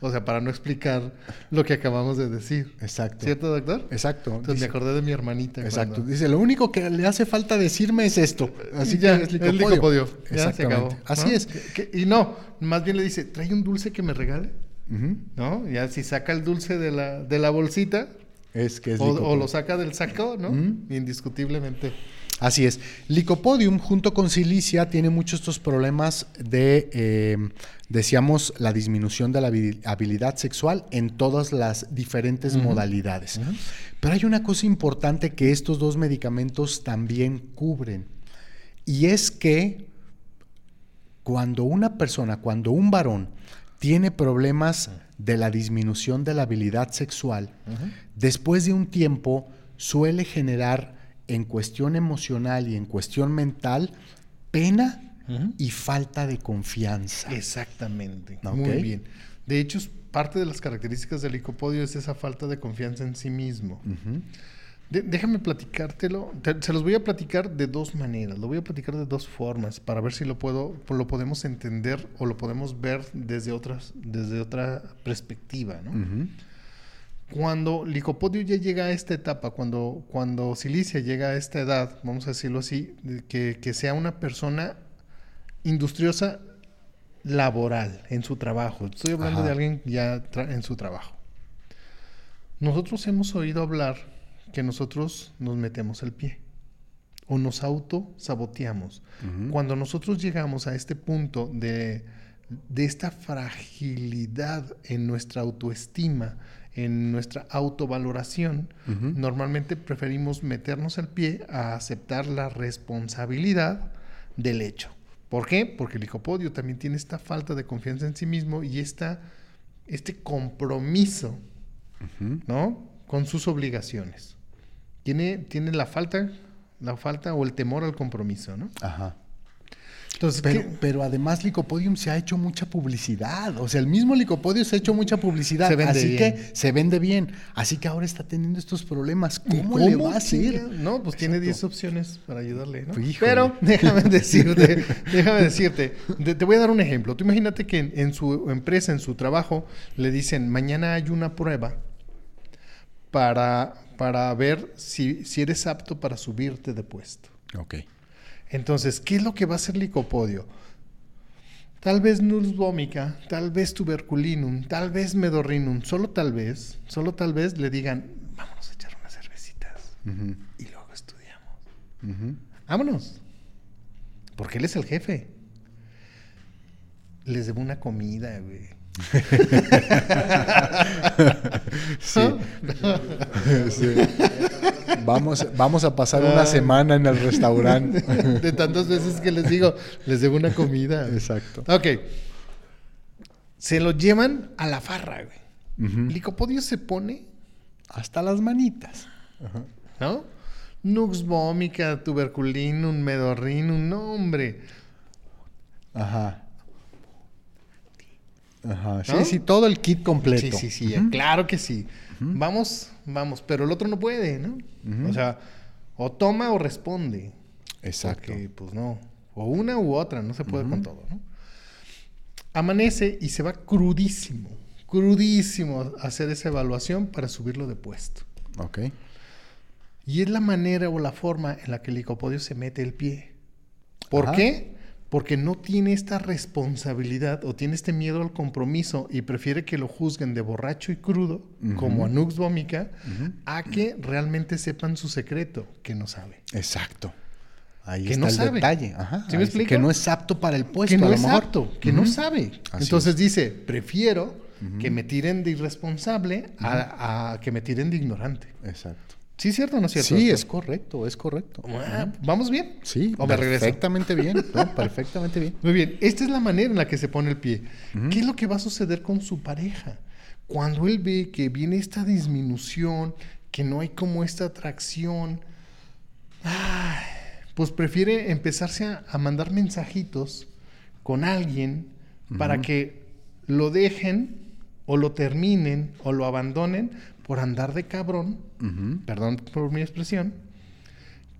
O sea, para no explicar lo que acabamos de decir. Exacto. ¿Cierto, doctor? Exacto. Entonces me acordé de mi hermanita. Exacto. Dice, lo único que le hace falta decirme es esto. Así ya, es licopodio. Ya se acabó. Así es. y no, más bien le dice, trae un dulce que me regale. ¿No? Ya si saca el dulce de la, de la bolsita. Es que es o, o, lo saca del saco, ¿no? Indiscutiblemente. Así es. Licopodium junto con silicia tiene muchos estos problemas de, eh, decíamos, la disminución de la habilidad sexual en todas las diferentes modalidades. Pero hay una cosa importante que estos dos medicamentos también cubren. Y es que cuando una persona, cuando un varón tiene problemas de la disminución de la habilidad sexual, después de un tiempo suele generar en cuestión emocional y en cuestión mental, pena y falta de confianza. Exactamente. Muy bien. De hecho, parte de las características del licopodio es esa falta de confianza en sí mismo. déjame platicártelo. se los voy a platicar de dos maneras. Lo voy a platicar de dos formas para ver si lo puedo, lo podemos entender o lo podemos ver desde otras, desde otra perspectiva, ¿no? Cuando Licopodio ya llega a esta etapa, cuando, cuando Silicia llega a esta edad, vamos a decirlo así, que, sea una persona industriosa laboral, en su trabajo. Estoy hablando de alguien ya en su trabajo. Nosotros hemos oído hablar que nosotros nos metemos el pie o nos auto saboteamos. Cuando nosotros llegamos a este punto de, de esta fragilidad en nuestra autoestima, en nuestra autovaloración, normalmente preferimos meternos el pie a aceptar la responsabilidad del hecho. ¿Por qué? Porque el licopodio también tiene esta falta de confianza en sí mismo y esta, este compromiso, ¿no? Con sus obligaciones. Tiene, tiene la falta, la falta o el temor al compromiso, ¿no? Ajá pero, pero, además Licopodium se ha hecho mucha publicidad. O sea, el mismo Licopodium se ha hecho mucha publicidad. así que se vende bien. Así que ahora está teniendo estos problemas. ¿Cómo, le va a hacer? No, pues tiene 10 opciones para ayudarle, ¿no? Pero déjame decirte, [LAUGHS] déjame decirte, te voy a dar un ejemplo. Tú imagínate que en, su empresa, en su trabajo, le dicen, mañana hay una prueba para, para ver si, si eres apto para subirte de puesto. Ok. Entonces, ¿qué es lo que va a hacer licopodio? Tal vez nuls vomica, tal vez tuberculinum, tal vez medorrinum, solo tal vez, solo tal vez le digan, vámonos a echar unas cervecitas y luego estudiamos. Vámonos. Porque él es el jefe. Les debo una comida, güey. [LAUGHS] [LAUGHS] [LAUGHS] Vamos, vamos a pasar una ah. semana en el restaurante. [LAUGHS] De tantas veces que les digo, les debo una comida. Exacto. Ok. Se lo llevan a la farra, güey. Licopodio se pone hasta las manitas. ¿No? Nux vomica, tuberculinum, medorrinum, no, hombre. Ajá. Ajá. Sí, sí, todo el kit completo. Sí, sí, sí, claro que sí. Vamos, vamos, pero el otro no puede, ¿no? O sea, o toma o responde. Exacto. Porque, pues no, o una u otra, no se puede con todo, ¿no? Amanece y se va crudísimo, crudísimo a hacer esa evaluación para subirlo de puesto. Ok. Y es la manera o la forma en la que el licopodio se mete el pie. ¿Por qué? Porque no tiene esta responsabilidad o tiene este miedo al compromiso y prefiere que lo juzguen de borracho y crudo, como a Nux Vomica, a que realmente sepan su secreto, que no sabe. Exacto. Ahí está el detalle. Ajá, ¿Sí me explico? Que no es apto para el puesto. Que no es apto, que no sabe. Entonces dice, prefiero que me tiren de irresponsable a, que me tiren de ignorante. Exacto. ¿Sí es cierto o no es cierto? Sí, es correcto, es correcto. Ah, ¿Vamos bien? Sí, ¿O me perfectamente bien, [LAUGHS] perfectamente bien. Muy bien, esta es la manera en la que se pone el pie. ¿Qué es lo que va a suceder con su pareja? Cuando él ve que viene esta disminución, que no hay como esta atracción, pues prefiere empezarse a, mandar mensajitos con alguien para que lo dejen o lo terminen o lo abandonen por andar de cabrón, perdón por mi expresión,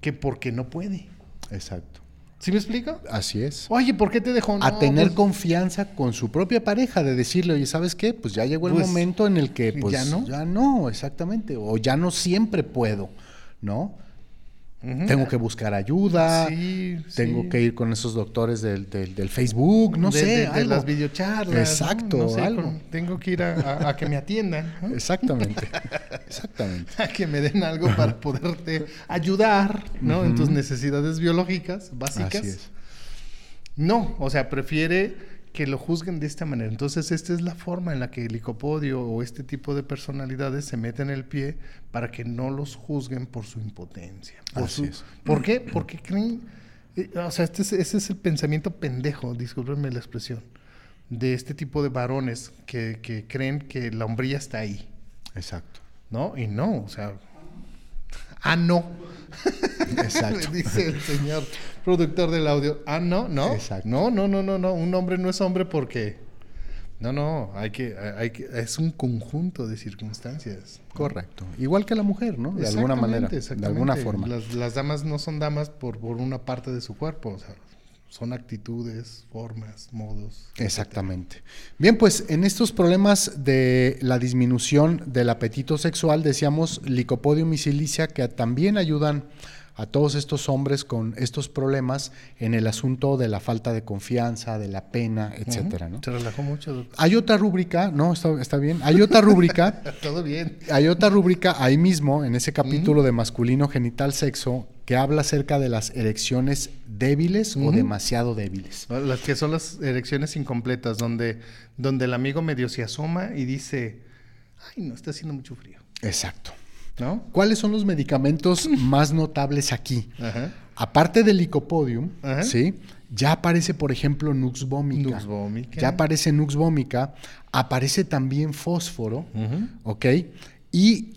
que porque no puede. Exacto. ¿Sí me explico? Así es. Oye, ¿por qué te dejó? a tener pues confianza con su propia pareja, de decirle, oye, ¿sabes qué? Pues ya llegó el pues, momento en el que, pues, ya no. Ya no, exactamente. O ya no siempre puedo, ¿no? Tengo que buscar ayuda, tengo que ir con esos doctores del, del, Facebook, no sé. De, las videocharlas. Exacto, tengo que ir a, que me atiendan. Exactamente, [LAUGHS] exactamente. A que me den algo para poderte ayudar, ¿no? En tus necesidades biológicas básicas. Así es. No, o sea, prefiere que lo juzguen de esta manera. Entonces, esta es la forma en la que el licopodio o este tipo de personalidades se meten el pie para que no los juzguen por su impotencia. Por qué? Porque creen, eh, o sea, este ese es el pensamiento pendejo, discúlpenme la expresión, de este tipo de varones que, que creen que la hombría está ahí. Exacto. ¿No? Y no, o sea, ah, no. Exacto. [LAUGHS] Dice el señor productor del audio. Ah, no, no. Exacto. No, no, no, no, no. Un hombre no es hombre porque. No, no, hay que, hay que, es un conjunto de circunstancias. Correcto. Igual que la mujer, ¿no? De alguna manera, de alguna forma. Las, las, damas no son damas por, por una parte de su cuerpo, o sea, son actitudes, formas, modos. Exactamente. Bien, pues en estos problemas de la disminución del apetito sexual, decíamos licopodium y silicia que también ayudan a todos estos hombres con estos problemas en el asunto de la falta de confianza, de la pena, etcétera. ¿no? Se relajó mucho. Doctor. Hay otra rúbrica, no, está, está bien. Hay otra rúbrica. [LAUGHS] Todo bien. Hay otra rúbrica ahí mismo, en ese capítulo de masculino genital sexo, que habla acerca de las erecciones débiles o demasiado débiles. Las que son las erecciones incompletas, donde, donde el amigo medio se asoma y dice, ay, no, está haciendo mucho frío. Exacto. ¿No? ¿Cuáles son los medicamentos [CLEARS THROAT] más notables aquí? Aparte del licopodium, ¿sí? Ya aparece, por ejemplo, Nux vomica. Nux Ya aparece Nux vomica. Aparece también fósforo, ¿ok? Y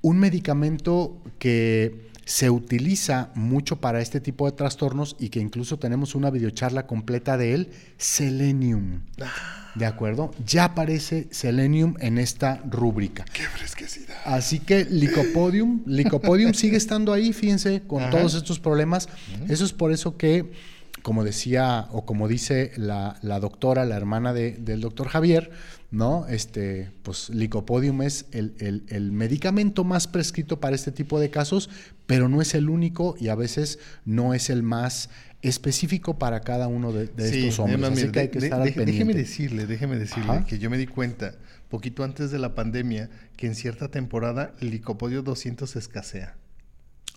un medicamento que se utiliza mucho para este tipo de trastornos y que incluso tenemos una videocharla completa de él, selenium. Ah. ¿De acuerdo? Ya aparece selenium en esta rúbrica. ¡Qué fresquecidad! Así que licopodium, licopodium sigue estando ahí, fíjense, con todos estos problemas. Eso es por eso que, como decía o como dice la, doctora, la hermana del doctor Javier, ¿no? Este, pues licopodium es el, medicamento más prescrito para este tipo de casos, pero no es el único y a veces no es el más específico para cada uno de, estos hombres. Así que hay que estar Déjeme decirle, déjeme decirle que yo me di cuenta poquito antes de la pandemia que en cierta temporada el licopodio 200 escasea.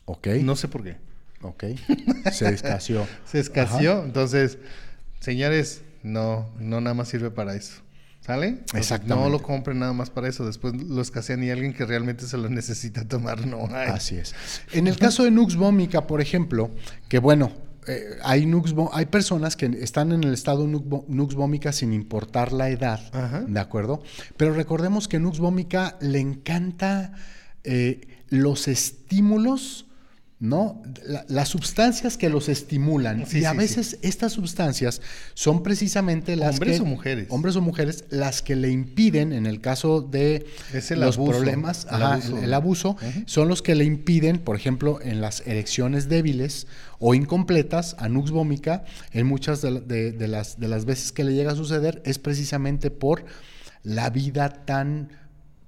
Ok. No sé por qué. Ok. Se escaseó. [LAUGHS] Se escaseó. Entonces, señores, no, no nada más sirve para eso. ¿Sale? Exactamente. No lo compren nada más para eso. Después lo escasean y alguien que realmente se lo necesita tomar no hay. Así es. En el caso de Nux vomica, por ejemplo, que bueno, eh, hay, nux, hay personas que están en el estado nux, vomica sin importar la edad, ¿de acuerdo? Pero recordemos que nux vomica le encanta eh, los estímulos ¿no? las sustancias que los estimulan. y a veces estas sustancias son precisamente las hombres o mujeres. Hombres o mujeres, las que le impiden, en el caso de los problemas, el abuso, son los que le impiden, por ejemplo, en las erecciones débiles o incompletas, a nux vomica, en muchas de, las, de las veces que le llega a suceder, es precisamente por la vida tan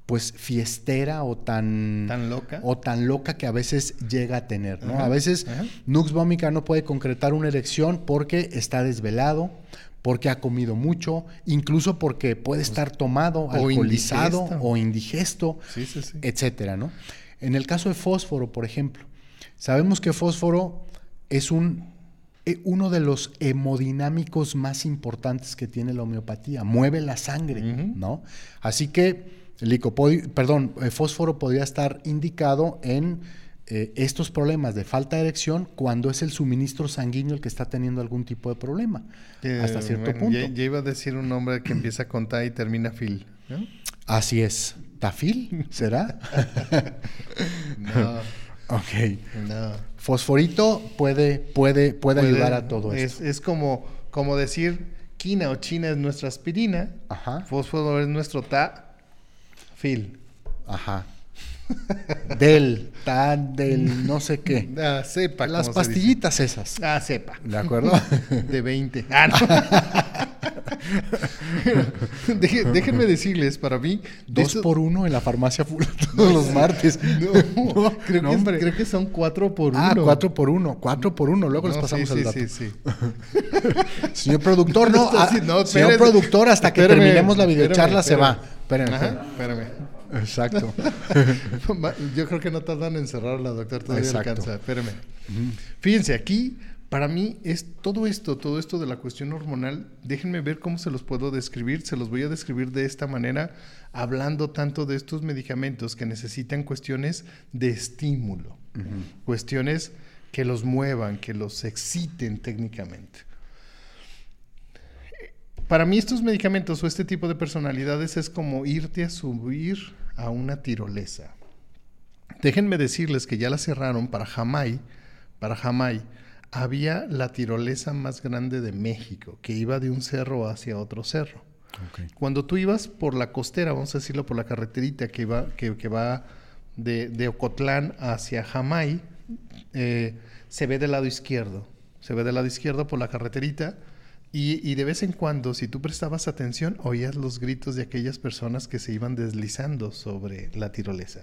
pues fiestera o tan, tan loca o tan loca que a veces llega a tener, ¿no? a veces Nux Vomica no puede concretar una erección porque está desvelado, porque ha comido mucho, incluso porque puede pues, estar tomado, alcoholizado o indigesto, etcétera, ¿no? En el caso de fósforo, por ejemplo, sabemos que fósforo es un e, uno de los hemodinámicos más importantes que tiene la homeopatía, mueve la sangre, ¿no? Así que perdón, el fósforo podría estar indicado en eh, estos problemas de falta de erección cuando es el suministro sanguíneo el que está teniendo algún tipo de problema. hasta cierto punto. Ya, iba a decir un nombre que empieza con ta y termina fil. Así es. ¿Tafil? ¿Será? no. [LAUGHS] ok. No. Fosforito puede, puede, puede, ayudar a todo esto. Es como, como decir quina o china es nuestra aspirina. Ajá. Fósforo es nuestro ta Phil. Ajá. [LAUGHS] del, tan, del, no sé qué. Ah, sepa. Las pastillitas esas. Ah, sepa. ¿De acuerdo? [LAUGHS] De 20. Ah, [LAUGHS] déjenme decirles, para mí. Dos por uno en la farmacia todos los martes. No, creo, que, creo, que, son cuatro por ah, uno. Ah, cuatro por uno. Cuatro por uno. Luego les pasamos el dato. Sí, sí, Señor productor, no. no señor productor, hasta que terminemos la videocharla se va. Espérame, espérame. Exacto. [LAUGHS] Yo creo que no tardan en cerrarla, doctor. Todavía alcanza. Espérame. Fíjense, aquí para mí es todo esto, todo esto de la cuestión hormonal. Déjenme ver cómo se los puedo describir. Se los voy a describir de esta manera, hablando tanto de estos medicamentos que necesitan cuestiones de estímulo, cuestiones que los muevan, que los exciten técnicamente. Para mí estos medicamentos o este tipo de personalidades es como irte a subir a una tirolesa. Déjenme decirles que ya la cerraron para Jamay. Para Jamay había la tirolesa más grande de México, que iba de un cerro hacia otro cerro. Cuando tú ibas por la costera, vamos a decirlo por la carreterita que, va, que, va de, Ocotlán hacia Jamay, eh, se ve del lado izquierdo. Se ve del lado izquierdo por la carreterita y, de vez en cuando, si tú prestabas atención, oías los gritos de aquellas personas que se iban deslizando sobre la tirolesa.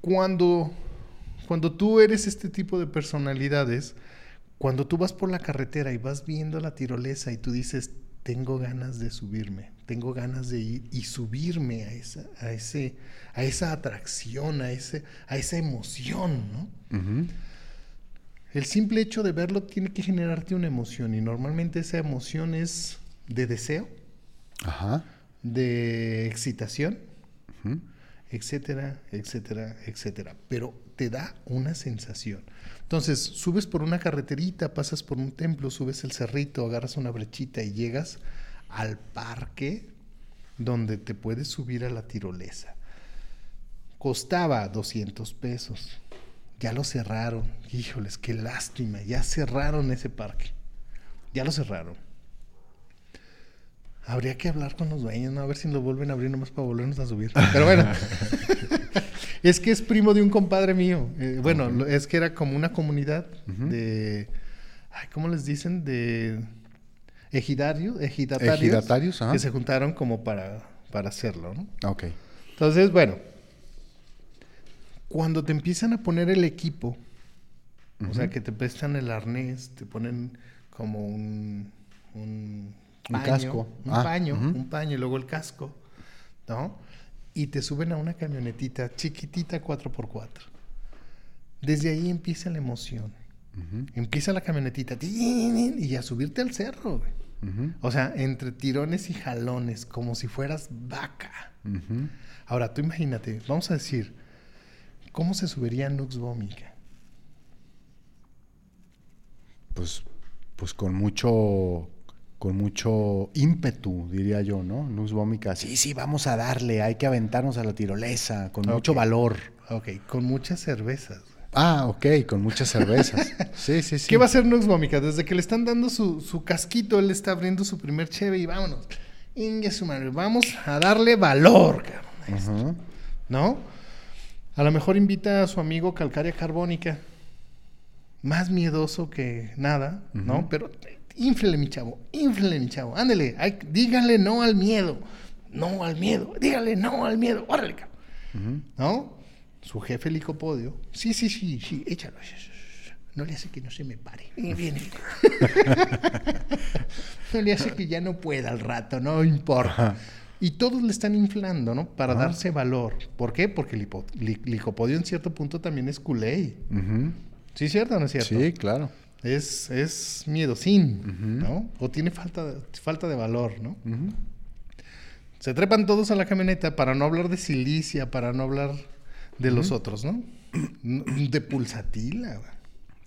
Cuando, Cuando tú eres este tipo de personalidades, cuando tú vas por la carretera y vas viendo la tirolesa y tú dices, tengo ganas de subirme, tengo ganas de ir y subirme a esa, a ese, a esa atracción, a, ese, a esa emoción, ¿no? El simple hecho de verlo tiene que generarte una emoción y normalmente esa emoción es de deseo, de excitación, etcétera, etcétera, etcétera. Pero te da una sensación. Entonces, subes por una carreterita, pasas por un templo, subes el cerrito, agarras una brechita y llegas al parque donde te puedes subir a la tirolesa. Costaba 200 pesos. Ya lo cerraron. Híjoles, qué lástima. Ya cerraron ese parque. Ya lo cerraron. Habría que hablar con los dueños, ¿no? A ver si lo vuelven a abrir nomás para volvernos a subir. Pero bueno. [LAUGHS] [LAUGHS] Es que es primo de un compadre mío. Eh, bueno, es que era como una comunidad de. ¿Cómo les dicen? De ejidarios, ejidatarios, que se juntaron como para, para hacerlo, ¿no? Ok. Entonces, bueno, cuando te empiezan a poner el equipo, o sea, que te prestan el arnés, te ponen como un, un, casco, un ah, paño, un paño y luego el casco, ¿no? y te suben a una camionetita chiquitita 4x4. Desde ahí empieza la emoción. Empieza la camionetita y a subirte al cerro. O sea, entre tirones y jalones, como si fueras vaca. Ahora, tú imagínate, vamos a decir, ¿cómo se subiría Nux Vómica? Pues, pues con mucho con mucho ímpetu, diría yo, ¿no? Luz Vómica, sí, sí, vamos a darle, hay que aventarnos a la tirolesa, con mucho valor. Ok, con muchas cervezas. Ah, ok, con muchas cervezas. sí, sí, sí. ¿Qué va a hacer Nux Vómica? Desde que le están dando su, casquito, él está abriendo su primer cheve y vámonos. Inge su madre, vamos a darle valor, cabrón. ¿No? A lo mejor invita a su amigo Calcaria Carbónica. Más miedoso que nada, ¿no? Pero Inflele, mi chavo, inflele, mi chavo. Ándele, díganle no al miedo. No al miedo. Díganle no al miedo. Órale, cabrón. ¿No? Su jefe licopodio. Sí, sí, sí, sí, échalo. No le hace que no se me pare. [LAUGHS] Viene, [LAUGHS] no le hace que ya no pueda al rato, no importa. Y todos le están inflando, ¿no? Para darse valor. ¿Por qué? Porque el licopodio en cierto punto también es culé. ¿Sí es cierto o no es cierto? Sí, claro. Es, es miedosín, ¿no? O tiene falta de, falta de valor, ¿no? Se trepan todos a la camioneta para no hablar de silicia, para no hablar de los otros, ¿no? De pulsatila.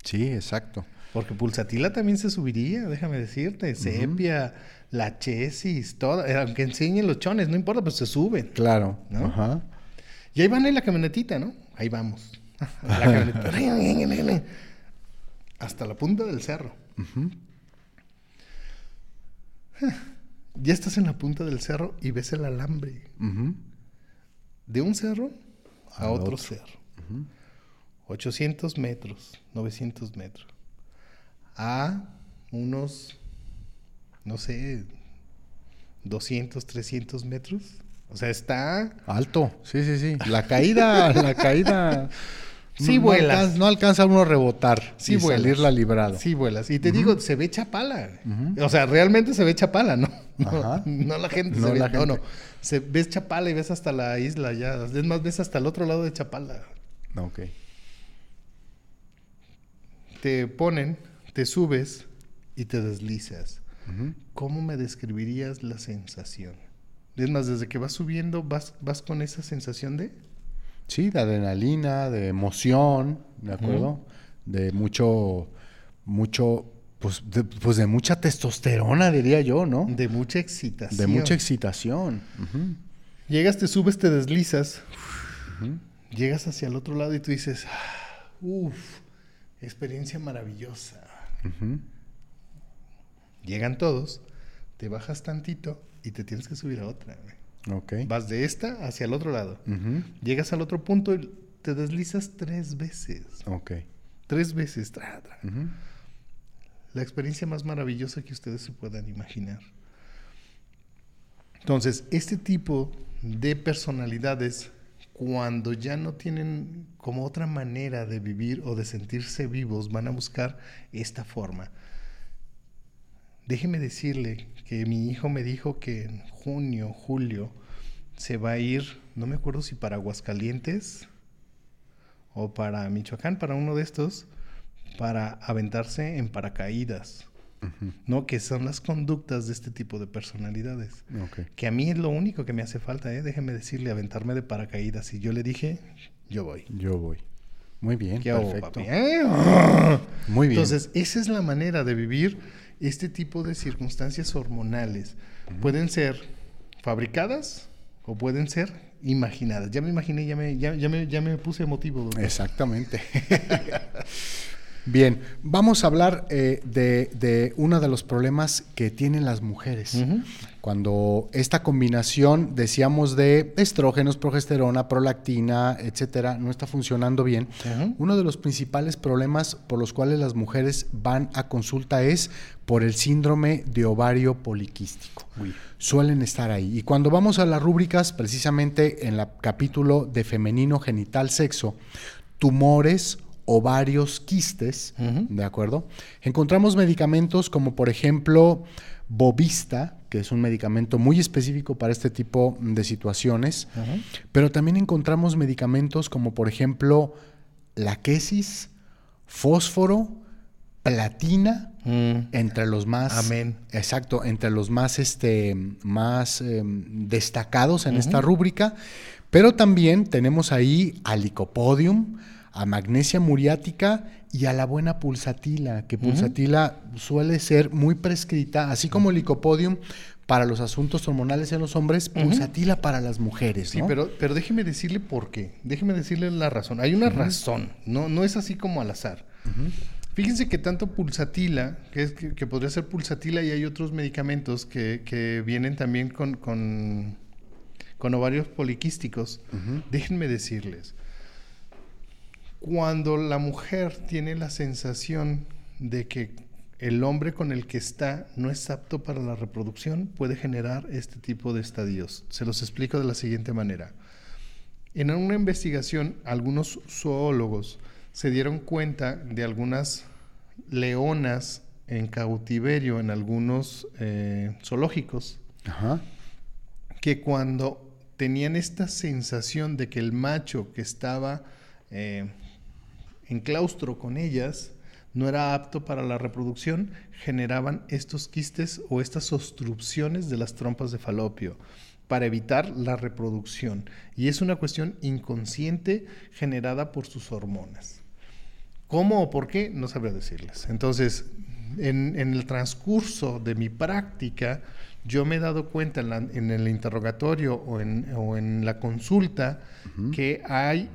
Sí, exacto. Porque pulsatila también se subiría, déjame decirte. Sepia, la chesis, todo. Eh, aunque enseñen los chones, no importa, pues se suben. Claro. ¿no? Ajá. Y ahí van en la camionetita, ¿no? Ahí vamos. [LAUGHS] la camioneta hasta la punta del cerro. Ya estás en la punta del cerro y ves el alambre. De un cerro a, otro, cerro. 800 metros, 900 metros. A unos, no sé, 200, 300 metros. O sea, está... Alto, sí, sí, sí. La caída, [LAUGHS] la caída Sí vuelas. No alcanza, uno a rebotar sí y salir la librada. Sí vuelas. Y te digo, se ve chapala. O sea, realmente se ve chapala, ¿no? No, [LAUGHS] la gente no se ve. No, no. Se, ves chapala y ves hasta la isla ya. Es más, ves hasta el otro lado de chapala. Ok. Te ponen, te subes y te deslizas. ¿Cómo me describirías la sensación? Es más, desde que vas subiendo, vas, vas con esa sensación de... Sí, de adrenalina, de emoción, ¿de acuerdo? De mucho, mucho, pues de, pues de mucha testosterona, diría yo, ¿no? De mucha excitación. De mucha excitación. Llegas, te subes, te deslizas. Llegas hacia el otro lado y tú dices, uff, experiencia maravillosa. Llegan todos, te bajas tantito y te tienes que subir a otra. Vas de esta hacia el otro lado. Llegas al otro punto y te deslizas tres veces. Ok. Tres veces. La experiencia más maravillosa que ustedes se puedan imaginar. Entonces, este tipo de personalidades cuando ya no tienen como otra manera de vivir o de sentirse vivos, van a buscar esta forma. Déjeme decirle que mi hijo me dijo que en junio, julio, se va a ir, no me acuerdo si para Aguascalientes o para Michoacán, para uno de estos, para aventarse en paracaídas. ¿no? Que son las conductas de este tipo de personalidades. Que a mí es lo único que me hace falta, ¿eh? Déjeme decirle, aventarme de paracaídas. Y yo le dije, yo voy. Yo voy. Muy bien, perfecto. ¿Eh? Muy bien. Entonces, esa es la manera de vivir este tipo de circunstancias hormonales. Pueden ser fabricadas o pueden ser imaginadas. Ya me imaginé, ya me, ya, me, ya me puse emotivo. Exactamente. [LAUGHS] Bien, vamos a hablar eh, de, uno de los problemas que tienen las mujeres. Cuando esta combinación, decíamos, de estrógenos, progesterona, prolactina, etcétera, no está funcionando bien, uno de los principales problemas por los cuales las mujeres van a consulta es por el síndrome de ovario poliquístico. Suelen estar ahí. Y cuando vamos a las rúbricas, precisamente en el capítulo de femenino genital sexo, tumores o varios quistes, ¿de acuerdo? Encontramos medicamentos como por ejemplo Bovista, que es un medicamento muy específico para este tipo de situaciones, pero también encontramos medicamentos como por ejemplo la quesis, fósforo, platina, mm. entre los más Amén. exacto, entre los más este más em, destacados en esta rúbrica, pero también tenemos ahí alicopodium, a magnesia muriática y a la buena pulsatila, que pulsatila suele ser muy prescrita, así como el licopodium para los asuntos hormonales en los hombres, pulsatila para las mujeres. Sí, pero, pero déjeme decirle por qué. Déjeme decirle la razón. Hay una razón, no, no es así como al azar. Fíjense que tanto pulsatila, que, es, que, podría ser pulsatila, y hay otros medicamentos que, vienen también con, con, ovarios poliquísticos. Déjenme decirles, cuando la mujer tiene la sensación de que el hombre con el que está no es apto para la reproducción, puede generar este tipo de estadios. Se los explico de la siguiente manera. En una investigación, algunos zoólogos se dieron cuenta de algunas leonas en cautiverio en algunos eh, zoológicos que cuando tenían esta sensación de que el macho que estaba eh, en claustro con ellas, no era apto para la reproducción, generaban estos quistes o estas obstrucciones de las trompas de falopio para evitar la reproducción. Y es una cuestión inconsciente generada por sus hormonas. ¿Cómo o por qué? No sabría decirles. Entonces, en, el transcurso de mi práctica, yo me he dado cuenta en, el interrogatorio o en, la consulta que hay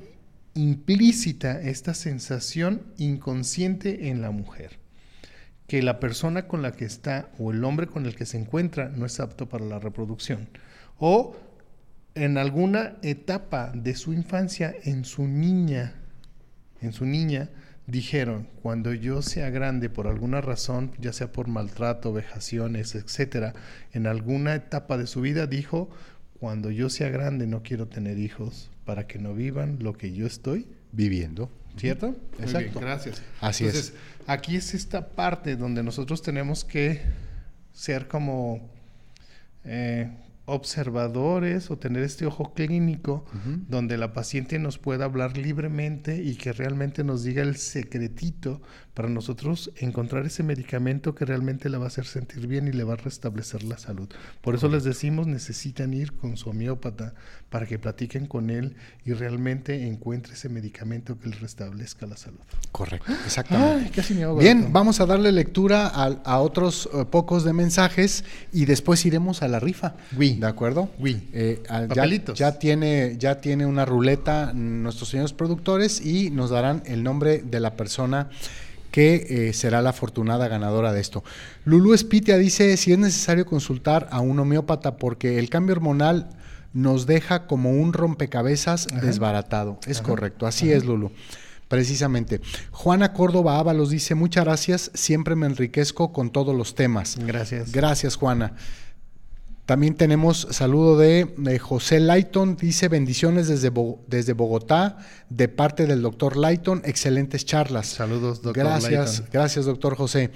implícita esta sensación inconsciente en la mujer, que la persona con la que está o el hombre con el que se encuentra no es apto para la reproducción, o en alguna etapa de su infancia, en su niña, en su niña, dijeron, cuando yo sea grande por alguna razón, ya sea por maltrato, vejaciones, etcétera, en alguna etapa de su vida dijo, cuando yo sea grande no quiero tener hijos para que no vivan lo que yo estoy viviendo. ¿Cierto? Exacto. gracias. Así Entonces, aquí es esta parte donde nosotros tenemos que ser como eh, observadores o tener este ojo clínico donde la paciente nos pueda hablar libremente y que realmente nos diga el secretito para nosotros encontrar ese medicamento que realmente la va a hacer sentir bien y le va a restablecer la salud. Por eso les decimos, necesitan ir con su homeópata para que platiquen con él y realmente encuentre ese medicamento que les restablezca la salud. Correcto, exactamente. bien, vamos a darle lectura a, otros eh, pocos de mensajes y después iremos a la rifa. ¿De acuerdo? Oui. Eh, ya, tiene, ya tiene una ruleta nuestros señores productores y nos darán el nombre de la persona que eh, será la afortunada ganadora de esto. Lulu Espitia dice si es necesario consultar a un homeópata porque el cambio hormonal nos deja como un rompecabezas desbaratado. Es correcto, así es Lulu. Precisamente. Juana Córdoba Ábalos dice, muchas gracias, siempre me enriquezco con todos los temas. Gracias. Gracias, Juana. También tenemos saludo de, José Lighton, dice bendiciones desde, desde Bogotá, de parte del doctor Lighton, excelentes charlas. Saludos, doctor Gracias, gracias, doctor José.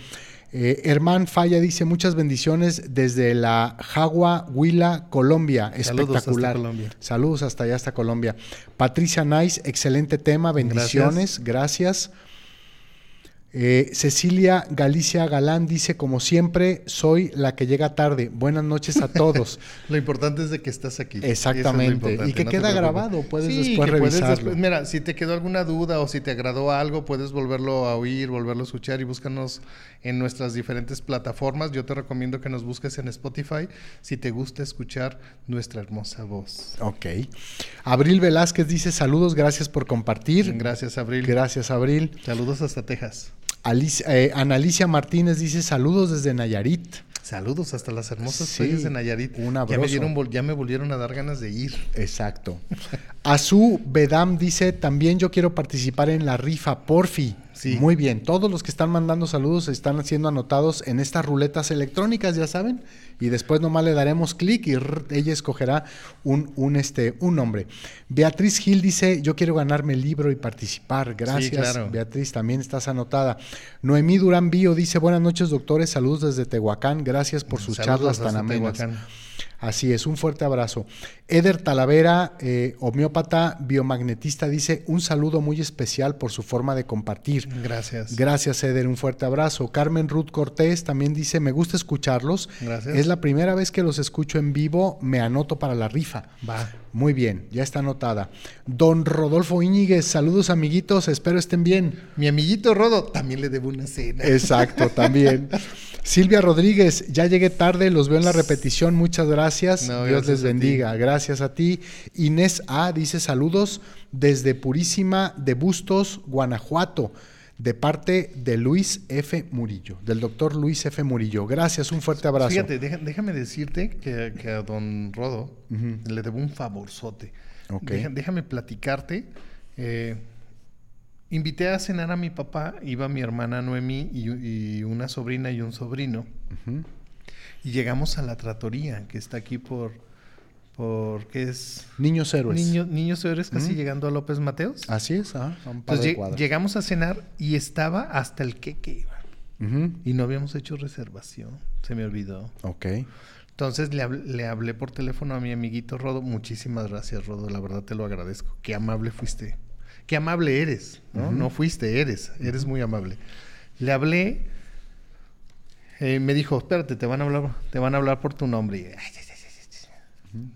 Eh, Herman Falla dice muchas bendiciones desde la Jagua, Huila, Colombia. Espectacular. Saludos hasta Colombia. Saludos hasta allá, hasta Colombia. Patricia Nice, excelente tema, bendiciones, gracias. Eh, Cecilia Galicia Galán dice, como siempre, soy la que llega tarde. Buenas noches a todos. [LAUGHS] lo importante es de que estás aquí. Exactamente. y que queda grabado, puedes después revisarlo. mira, si te quedó alguna duda o si te agradó algo, puedes volverlo a oír, volverlo a escuchar y búscanos en nuestras diferentes plataformas. Yo te recomiendo que nos busques en Spotify si te gusta escuchar nuestra hermosa voz. Ok. Abril Velázquez dice, saludos, gracias por compartir. Gracias, Abril. Gracias, Abril. Saludos hasta Texas. Alicia, eh, Analicia Martínez dice saludos desde Nayarit. Saludos hasta las hermosas playas de Nayarit. Un abrazo. Ya me, volvieron a dar ganas de ir. Exacto. Azú Bedam dice, también yo quiero participar en la rifa, porfi. Sí. Muy bien. Todos los que están mandando saludos están siendo anotados en estas ruletas electrónicas, ya saben. Y después nomás le daremos clic y ella escogerá un, un, este, un nombre. Beatriz Gil dice, yo quiero ganarme el libro y participar. Gracias, Beatriz, también estás anotada. Noemí Durán Bío dice, buenas noches, doctores. Saludos desde Tehuacán. Gracias por sus charlas tan amenas. Así es, un fuerte abrazo. Eder Talavera, eh, homeópata biomagnetista, dice un saludo muy especial por su forma de compartir. Gracias. Gracias, Eder, un fuerte abrazo. Carmen Ruth Cortés también dice, me gusta escucharlos. Gracias. Es la primera vez que los escucho en vivo, me anoto para la rifa. Va. Muy bien, ya está anotada. Don Rodolfo Íñiguez, saludos amiguitos, espero estén bien. Mi amiguito Rodo, también le debo una cena. Exacto, también. [LAUGHS] Silvia Rodríguez, ya llegué tarde, los veo en la repetición, muchas gracias. Dios les bendiga. Gracias a ti. Inés A dice saludos desde Purísima de Bustos, Guanajuato, de parte de Luis F. Murillo, del doctor Luis F. Murillo. Gracias, un fuerte abrazo. Fíjate, déjame decirte que, a don Rodo le debo un favorzote. déjame platicarte. Eh, invité a cenar a mi papá, iba mi hermana Noemí y, una sobrina y un sobrino. Y llegamos a la tratoría, que está aquí por, por ¿qué es? Niños Héroes. Niños Héroes, casi llegando a López Mateos. Así es, ah, Entonces llegamos a cenar y estaba hasta el queque. Y no habíamos hecho reservación, se me olvidó. Ok. Entonces le, le, hablé por teléfono a mi amiguito Rodo. Muchísimas gracias, Rodo. La verdad te lo agradezco. Qué amable fuiste qué amable eres, ¿no? No fuiste, eres, eres muy amable. Le hablé, eh, me dijo, espérate, te van a hablar, te van a hablar por tu nombre.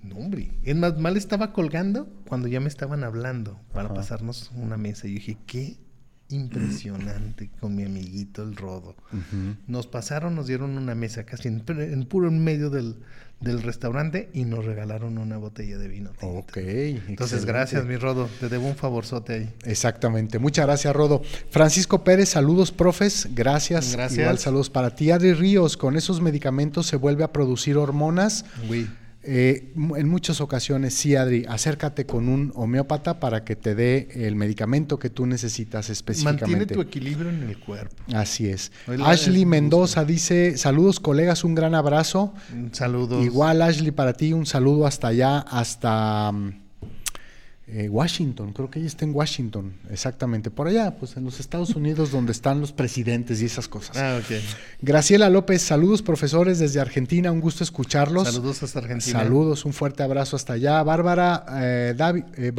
Nombre. Es más, mal estaba colgando cuando ya me estaban hablando para pasarnos una mesa. Y dije, qué impresionante con mi amiguito el Rodo. Nos pasaron, nos dieron una mesa casi en, en puro en medio del, del restaurante y nos regalaron una botella de vino. Ok. Entonces, gracias, mi Rodo. Te debo un favorzote ahí. Exactamente. Muchas gracias, Rodo. Francisco Pérez, saludos, profes. Gracias. Gracias. Igual saludos para ti. Adri Ríos, con esos medicamentos se vuelve a producir hormonas. Oui. Eh, en muchas ocasiones, sí, Adri, acércate con un homeópata para que te dé el medicamento que tú necesitas específicamente. Mantiene tu equilibrio en el cuerpo. Así es. Ashley Mendoza dice, saludos colegas, un gran abrazo. Saludos. Igual Ashley para ti, un saludo hasta allá, hasta... Mm, eh, Washington, creo que ella está en Washington, exactamente, por allá, pues en los Estados Unidos donde están los presidentes y esas cosas. Ah, ok. Graciela López, saludos profesores desde Argentina, un gusto escucharlos. Saludos hasta Argentina. Saludos, un fuerte abrazo hasta allá. Bárbara eh, David, eh,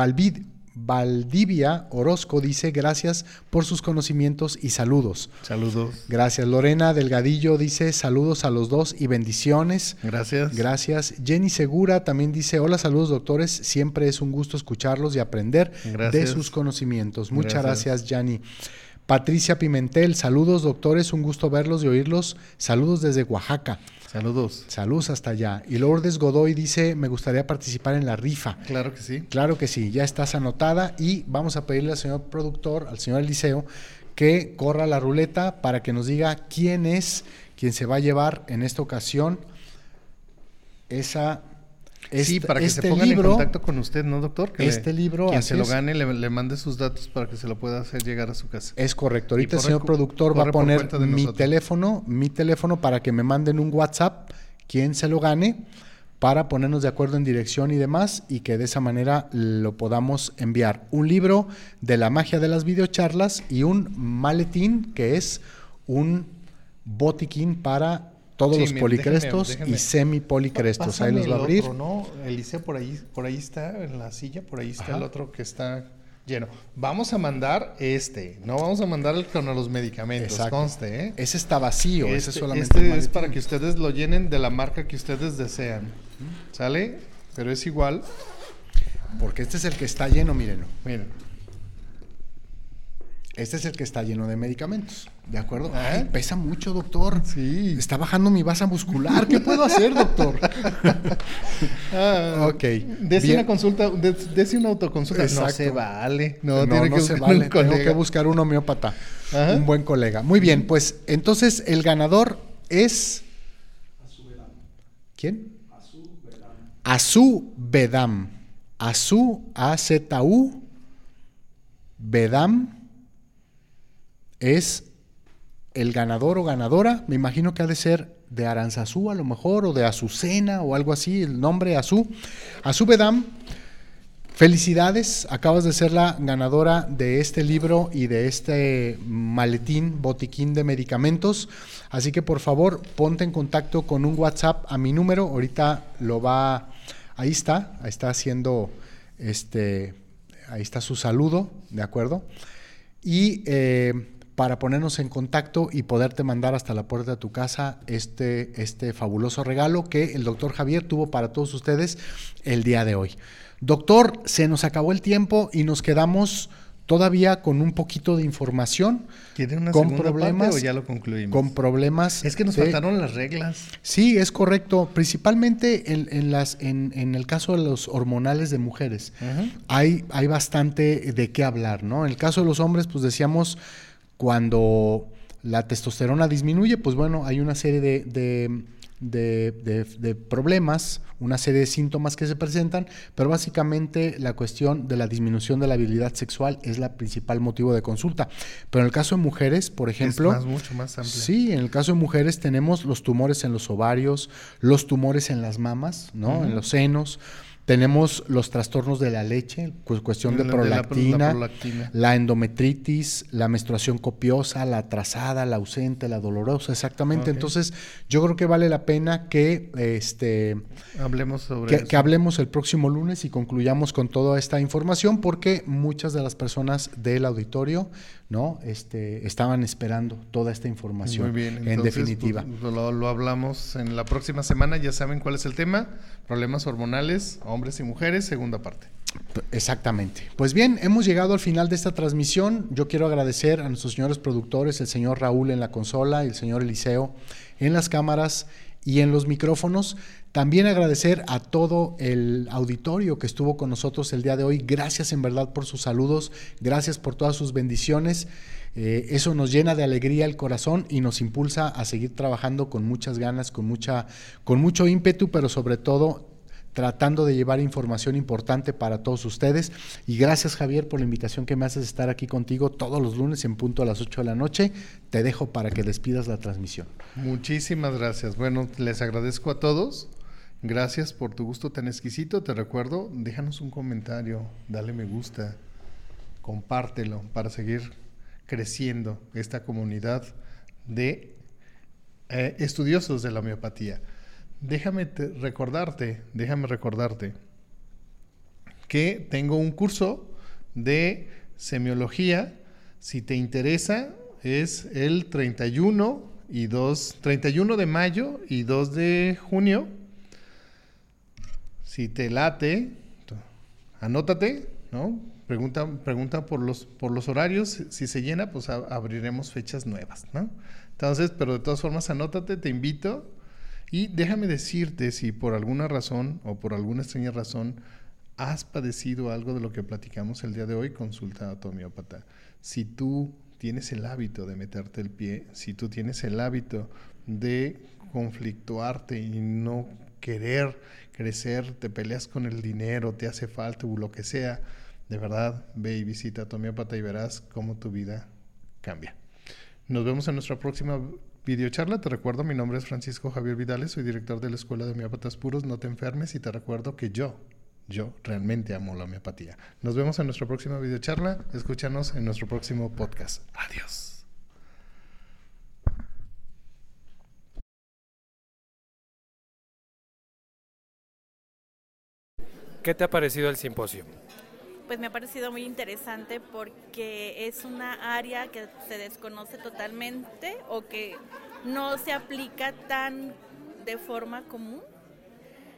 Valdivia Orozco dice gracias por sus conocimientos y saludos. Saludos. Gracias. Lorena Delgadillo dice saludos a los dos y bendiciones. Gracias. Gracias. Jenny Segura también dice hola, saludos doctores. Siempre es un gusto escucharlos y aprender de sus conocimientos. Muchas gracias, Jenny. Patricia Pimentel, saludos doctores, un gusto verlos y oírlos. Saludos desde Oaxaca. Saludos. Saludos hasta allá. Y Lourdes Godoy dice, me gustaría participar en la rifa. Claro que sí. Claro que sí, ya estás anotada y vamos a pedirle al señor productor, al señor Eliseo, que corra la ruleta para que nos diga quién es quien se va a llevar en esta ocasión esa sí, para que se este pongan en contacto con usted, ¿no, doctor? Que este libro, quien se lo gane, le, mande sus datos para que se lo pueda hacer llegar a su casa. Es correcto. Ahorita el señor productor va a poner mi teléfono, mi teléfono para que me manden un WhatsApp, quien se lo gane, para ponernos de acuerdo en dirección y demás y que de esa manera lo podamos enviar. Un libro de la magia de las videocharlas y un maletín que es un botiquín para todos los policrestos y semipolicrestos. Ahí los va a abrir. Otro, ¿no? Eliseo, por ahí, por ahí está en la silla, por ahí está el otro que está lleno. Vamos a mandar este, no vamos a mandar el con los medicamentos, conste, ¿eh? Ese está vacío, este, ese solamente. Este es para que ustedes lo llenen de la marca que ustedes desean. ¿Sale? Pero es igual. Porque este es el que está lleno, mírenlo. Miren. Este es el que está lleno de medicamentos. ¿De acuerdo? ¿Eh? pesa mucho, doctor. Sí. Está bajando mi masa muscular. ¿Qué puedo hacer, doctor? [LAUGHS] ah, ok. Dese una consulta, dese una autoconsulta. No se vale. No, tiene que se vale. Tengo que buscar un homeópata. Un buen colega. Muy bien, pues entonces el ganador es. ¿Quién? Azu Bedam. Azu, A-Z-U, Bedam es el ganador o ganadora, me imagino que ha de ser de Aranzazú a lo mejor, o de Azucena o algo así, el nombre Azú. Azú Bedam, felicidades, acabas de ser la ganadora de este libro y de este maletín, botiquín de medicamentos. Así que por favor, ponte en contacto con un WhatsApp a mi número, ahorita lo va, ahí está, ahí está haciendo, este, ahí está su saludo, ¿de acuerdo? Y... Eh, para ponernos en contacto y poderte mandar hasta la puerta de tu casa este, este fabuloso regalo que el doctor Javier tuvo para todos ustedes el día de hoy. Doctor, se nos acabó el tiempo y nos quedamos todavía con un poquito de información. ¿Tiene una con problemas, o ya lo concluimos? Con problemas. Es que nos faltaron las reglas. Sí, es correcto. Principalmente en, las, en, en, el caso de los hormonales de mujeres. hay, hay bastante de qué hablar, ¿no? En el caso de los hombres, pues decíamos cuando la testosterona disminuye, pues bueno, hay una serie de, problemas, una serie de síntomas que se presentan, pero básicamente la cuestión de la disminución de la habilidad sexual es la principal motivo de consulta. Pero en el caso de mujeres, por ejemplo... Es mucho más amplio. Sí, en el caso de mujeres tenemos los tumores en los ovarios, los tumores en las mamas, ¿no? En los senos tenemos los trastornos de la leche, cuestión de, prolactina, la, endometritis, la menstruación copiosa, la atrasada, la ausente, la dolorosa, exactamente. Entonces, yo creo que vale la pena que este hablemos sobre que, hablemos el próximo lunes y concluyamos con toda esta información, porque muchas de las personas del auditorio ¿no? Este, estaban esperando toda esta información. Muy bien, en definitiva. Pues, lo, hablamos en la próxima semana, ya saben cuál es el tema, problemas hormonales, hombres y mujeres, segunda parte. Exactamente. Pues bien, hemos llegado al final de esta transmisión. Yo quiero agradecer a nuestros señores productores, el señor Raúl en la consola y el señor Eliseo en las cámaras y en los micrófonos. También agradecer a todo el auditorio que estuvo con nosotros el día de hoy. Gracias en verdad por sus saludos, gracias por todas sus bendiciones. Eh, eso nos llena de alegría el corazón y nos impulsa a seguir trabajando con muchas ganas, con, mucha, con mucho ímpetu, pero sobre todo tratando de llevar información importante para todos ustedes. Y gracias Javier por la invitación que me haces estar aquí contigo todos los lunes en punto a las 8 de la noche. Te dejo para que despidas la transmisión. Muchísimas gracias. Bueno, les agradezco a todos. Gracias por tu gusto tan exquisito. Te recuerdo, déjanos un comentario, dale me gusta, compártelo para seguir creciendo esta comunidad de eh, estudiosos de la homeopatía. Déjame recordarte, déjame recordarte que tengo un curso de semiología. Si te interesa, es el 31 y 2, 31 de mayo y 2 de junio si te late, anótate, ¿no? Pregunta, pregunta por, los, por los horarios. Si se llena, pues abriremos fechas nuevas, ¿no? Entonces, pero de todas formas, anótate, te invito. Y déjame decirte si por alguna razón o por alguna extraña razón has padecido algo de lo que platicamos el día de hoy, consulta a tu homeópata. Si tú tienes el hábito de meterte el pie, si tú tienes el hábito de conflictuarte y no querer crecer, te peleas con el dinero, te hace falta o lo que sea, de verdad, ve y visita a tu homeópata y verás cómo tu vida cambia. Nos vemos en nuestra próxima videocharla, te recuerdo, mi nombre es Francisco Javier Vidales, soy director de la Escuela de Homeópatas Puros, no te enfermes y te recuerdo que yo, yo realmente amo la homeopatía. Nos vemos en nuestra próxima videocharla, escúchanos en nuestro próximo podcast. Adiós. ¿Qué te ha parecido el simposio? Pues me ha parecido muy interesante porque es una área que se desconoce totalmente o que no se aplica tan de forma común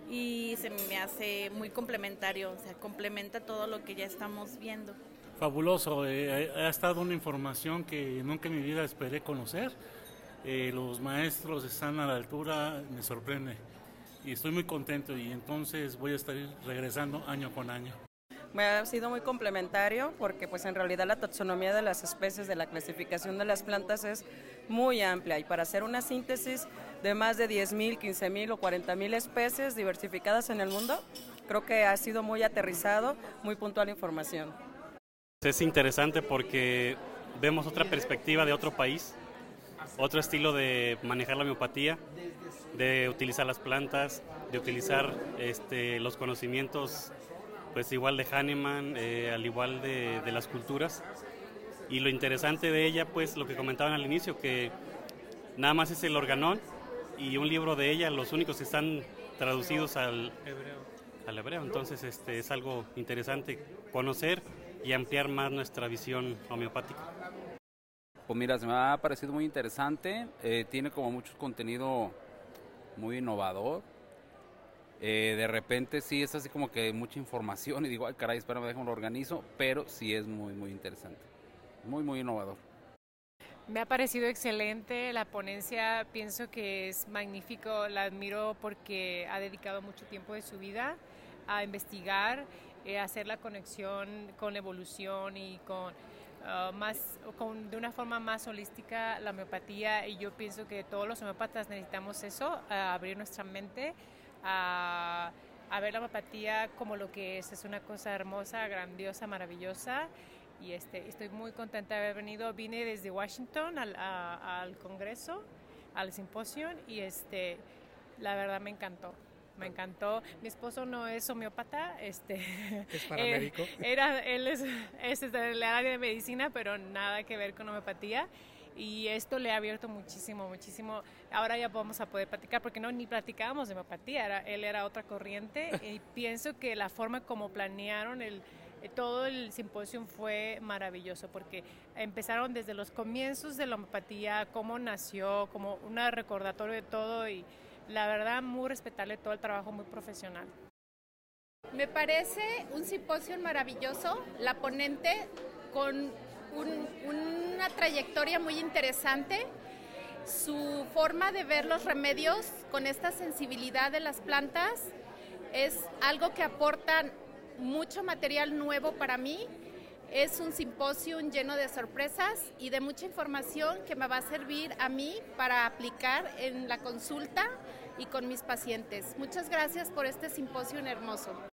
y se me hace muy complementario, o sea, complementa todo lo que ya estamos viendo. Fabuloso, eh, ha estado una información que nunca en mi vida esperé conocer. Eh, los maestros están a la altura, me sorprende y estoy muy contento y entonces voy a estar regresando año con año. Me ha sido muy complementario porque pues en realidad la taxonomía de las especies, de la clasificación de las plantas es muy amplia y para hacer una síntesis de más de 10.000, 15.000 o 40.000 especies diversificadas en el mundo, creo que ha sido muy aterrizado, muy puntual la información. Es interesante porque vemos otra perspectiva de otro país, otro estilo de manejar la homeopatía de utilizar las plantas, de utilizar este, los conocimientos, pues igual de Hahnemann, eh, al igual de, las culturas. Y lo interesante de ella, pues lo que comentaban al inicio, que nada más es el organón y un libro de ella, los únicos que están traducidos al hebreo. Al hebreo. Entonces este, es algo interesante conocer y ampliar más nuestra visión homeopática. Pues mira, se me ha parecido muy interesante, eh, tiene como mucho contenido muy innovador. Eh, de repente sí es así como que mucha información y digo, ay caray, espérame, déjame lo organizo, pero sí es muy, muy interesante. Muy, muy innovador. Me ha parecido excelente la ponencia, pienso que es magnífico, la admiro porque ha dedicado mucho tiempo de su vida a investigar, eh, a hacer la conexión con evolución y con Uh, más, con, de una forma más holística la homeopatía y yo pienso que todos los homeópatas necesitamos eso, abrir nuestra mente a, a, ver la homeopatía como lo que es, es una cosa hermosa, grandiosa, maravillosa y este, estoy muy contenta de haber venido, vine desde Washington al, al Congreso, al simposio y este, la verdad me encantó me encantó. Mi esposo no es homeópata, este, [LAUGHS] es paramédico. era, él es, es del área de medicina, pero nada que ver con homeopatía. Y esto le ha abierto muchísimo, muchísimo. Ahora ya vamos a poder platicar, porque no ni platicábamos de homeopatía, era, él era otra corriente. [LAUGHS] y pienso que la forma como planearon el, todo el simposio fue maravilloso porque empezaron desde los comienzos de la homeopatía, cómo nació, como un recordatorio de todo y la verdad muy respetable todo el trabajo muy profesional. Me parece un simposio maravilloso, la ponente con una trayectoria muy interesante, su forma de ver los remedios con esta sensibilidad de las plantas es algo que aporta mucho material nuevo para mí es un simposio lleno de sorpresas y de mucha información que me va a servir a mí para aplicar en la consulta y con mis pacientes. Muchas gracias por este simposio hermoso.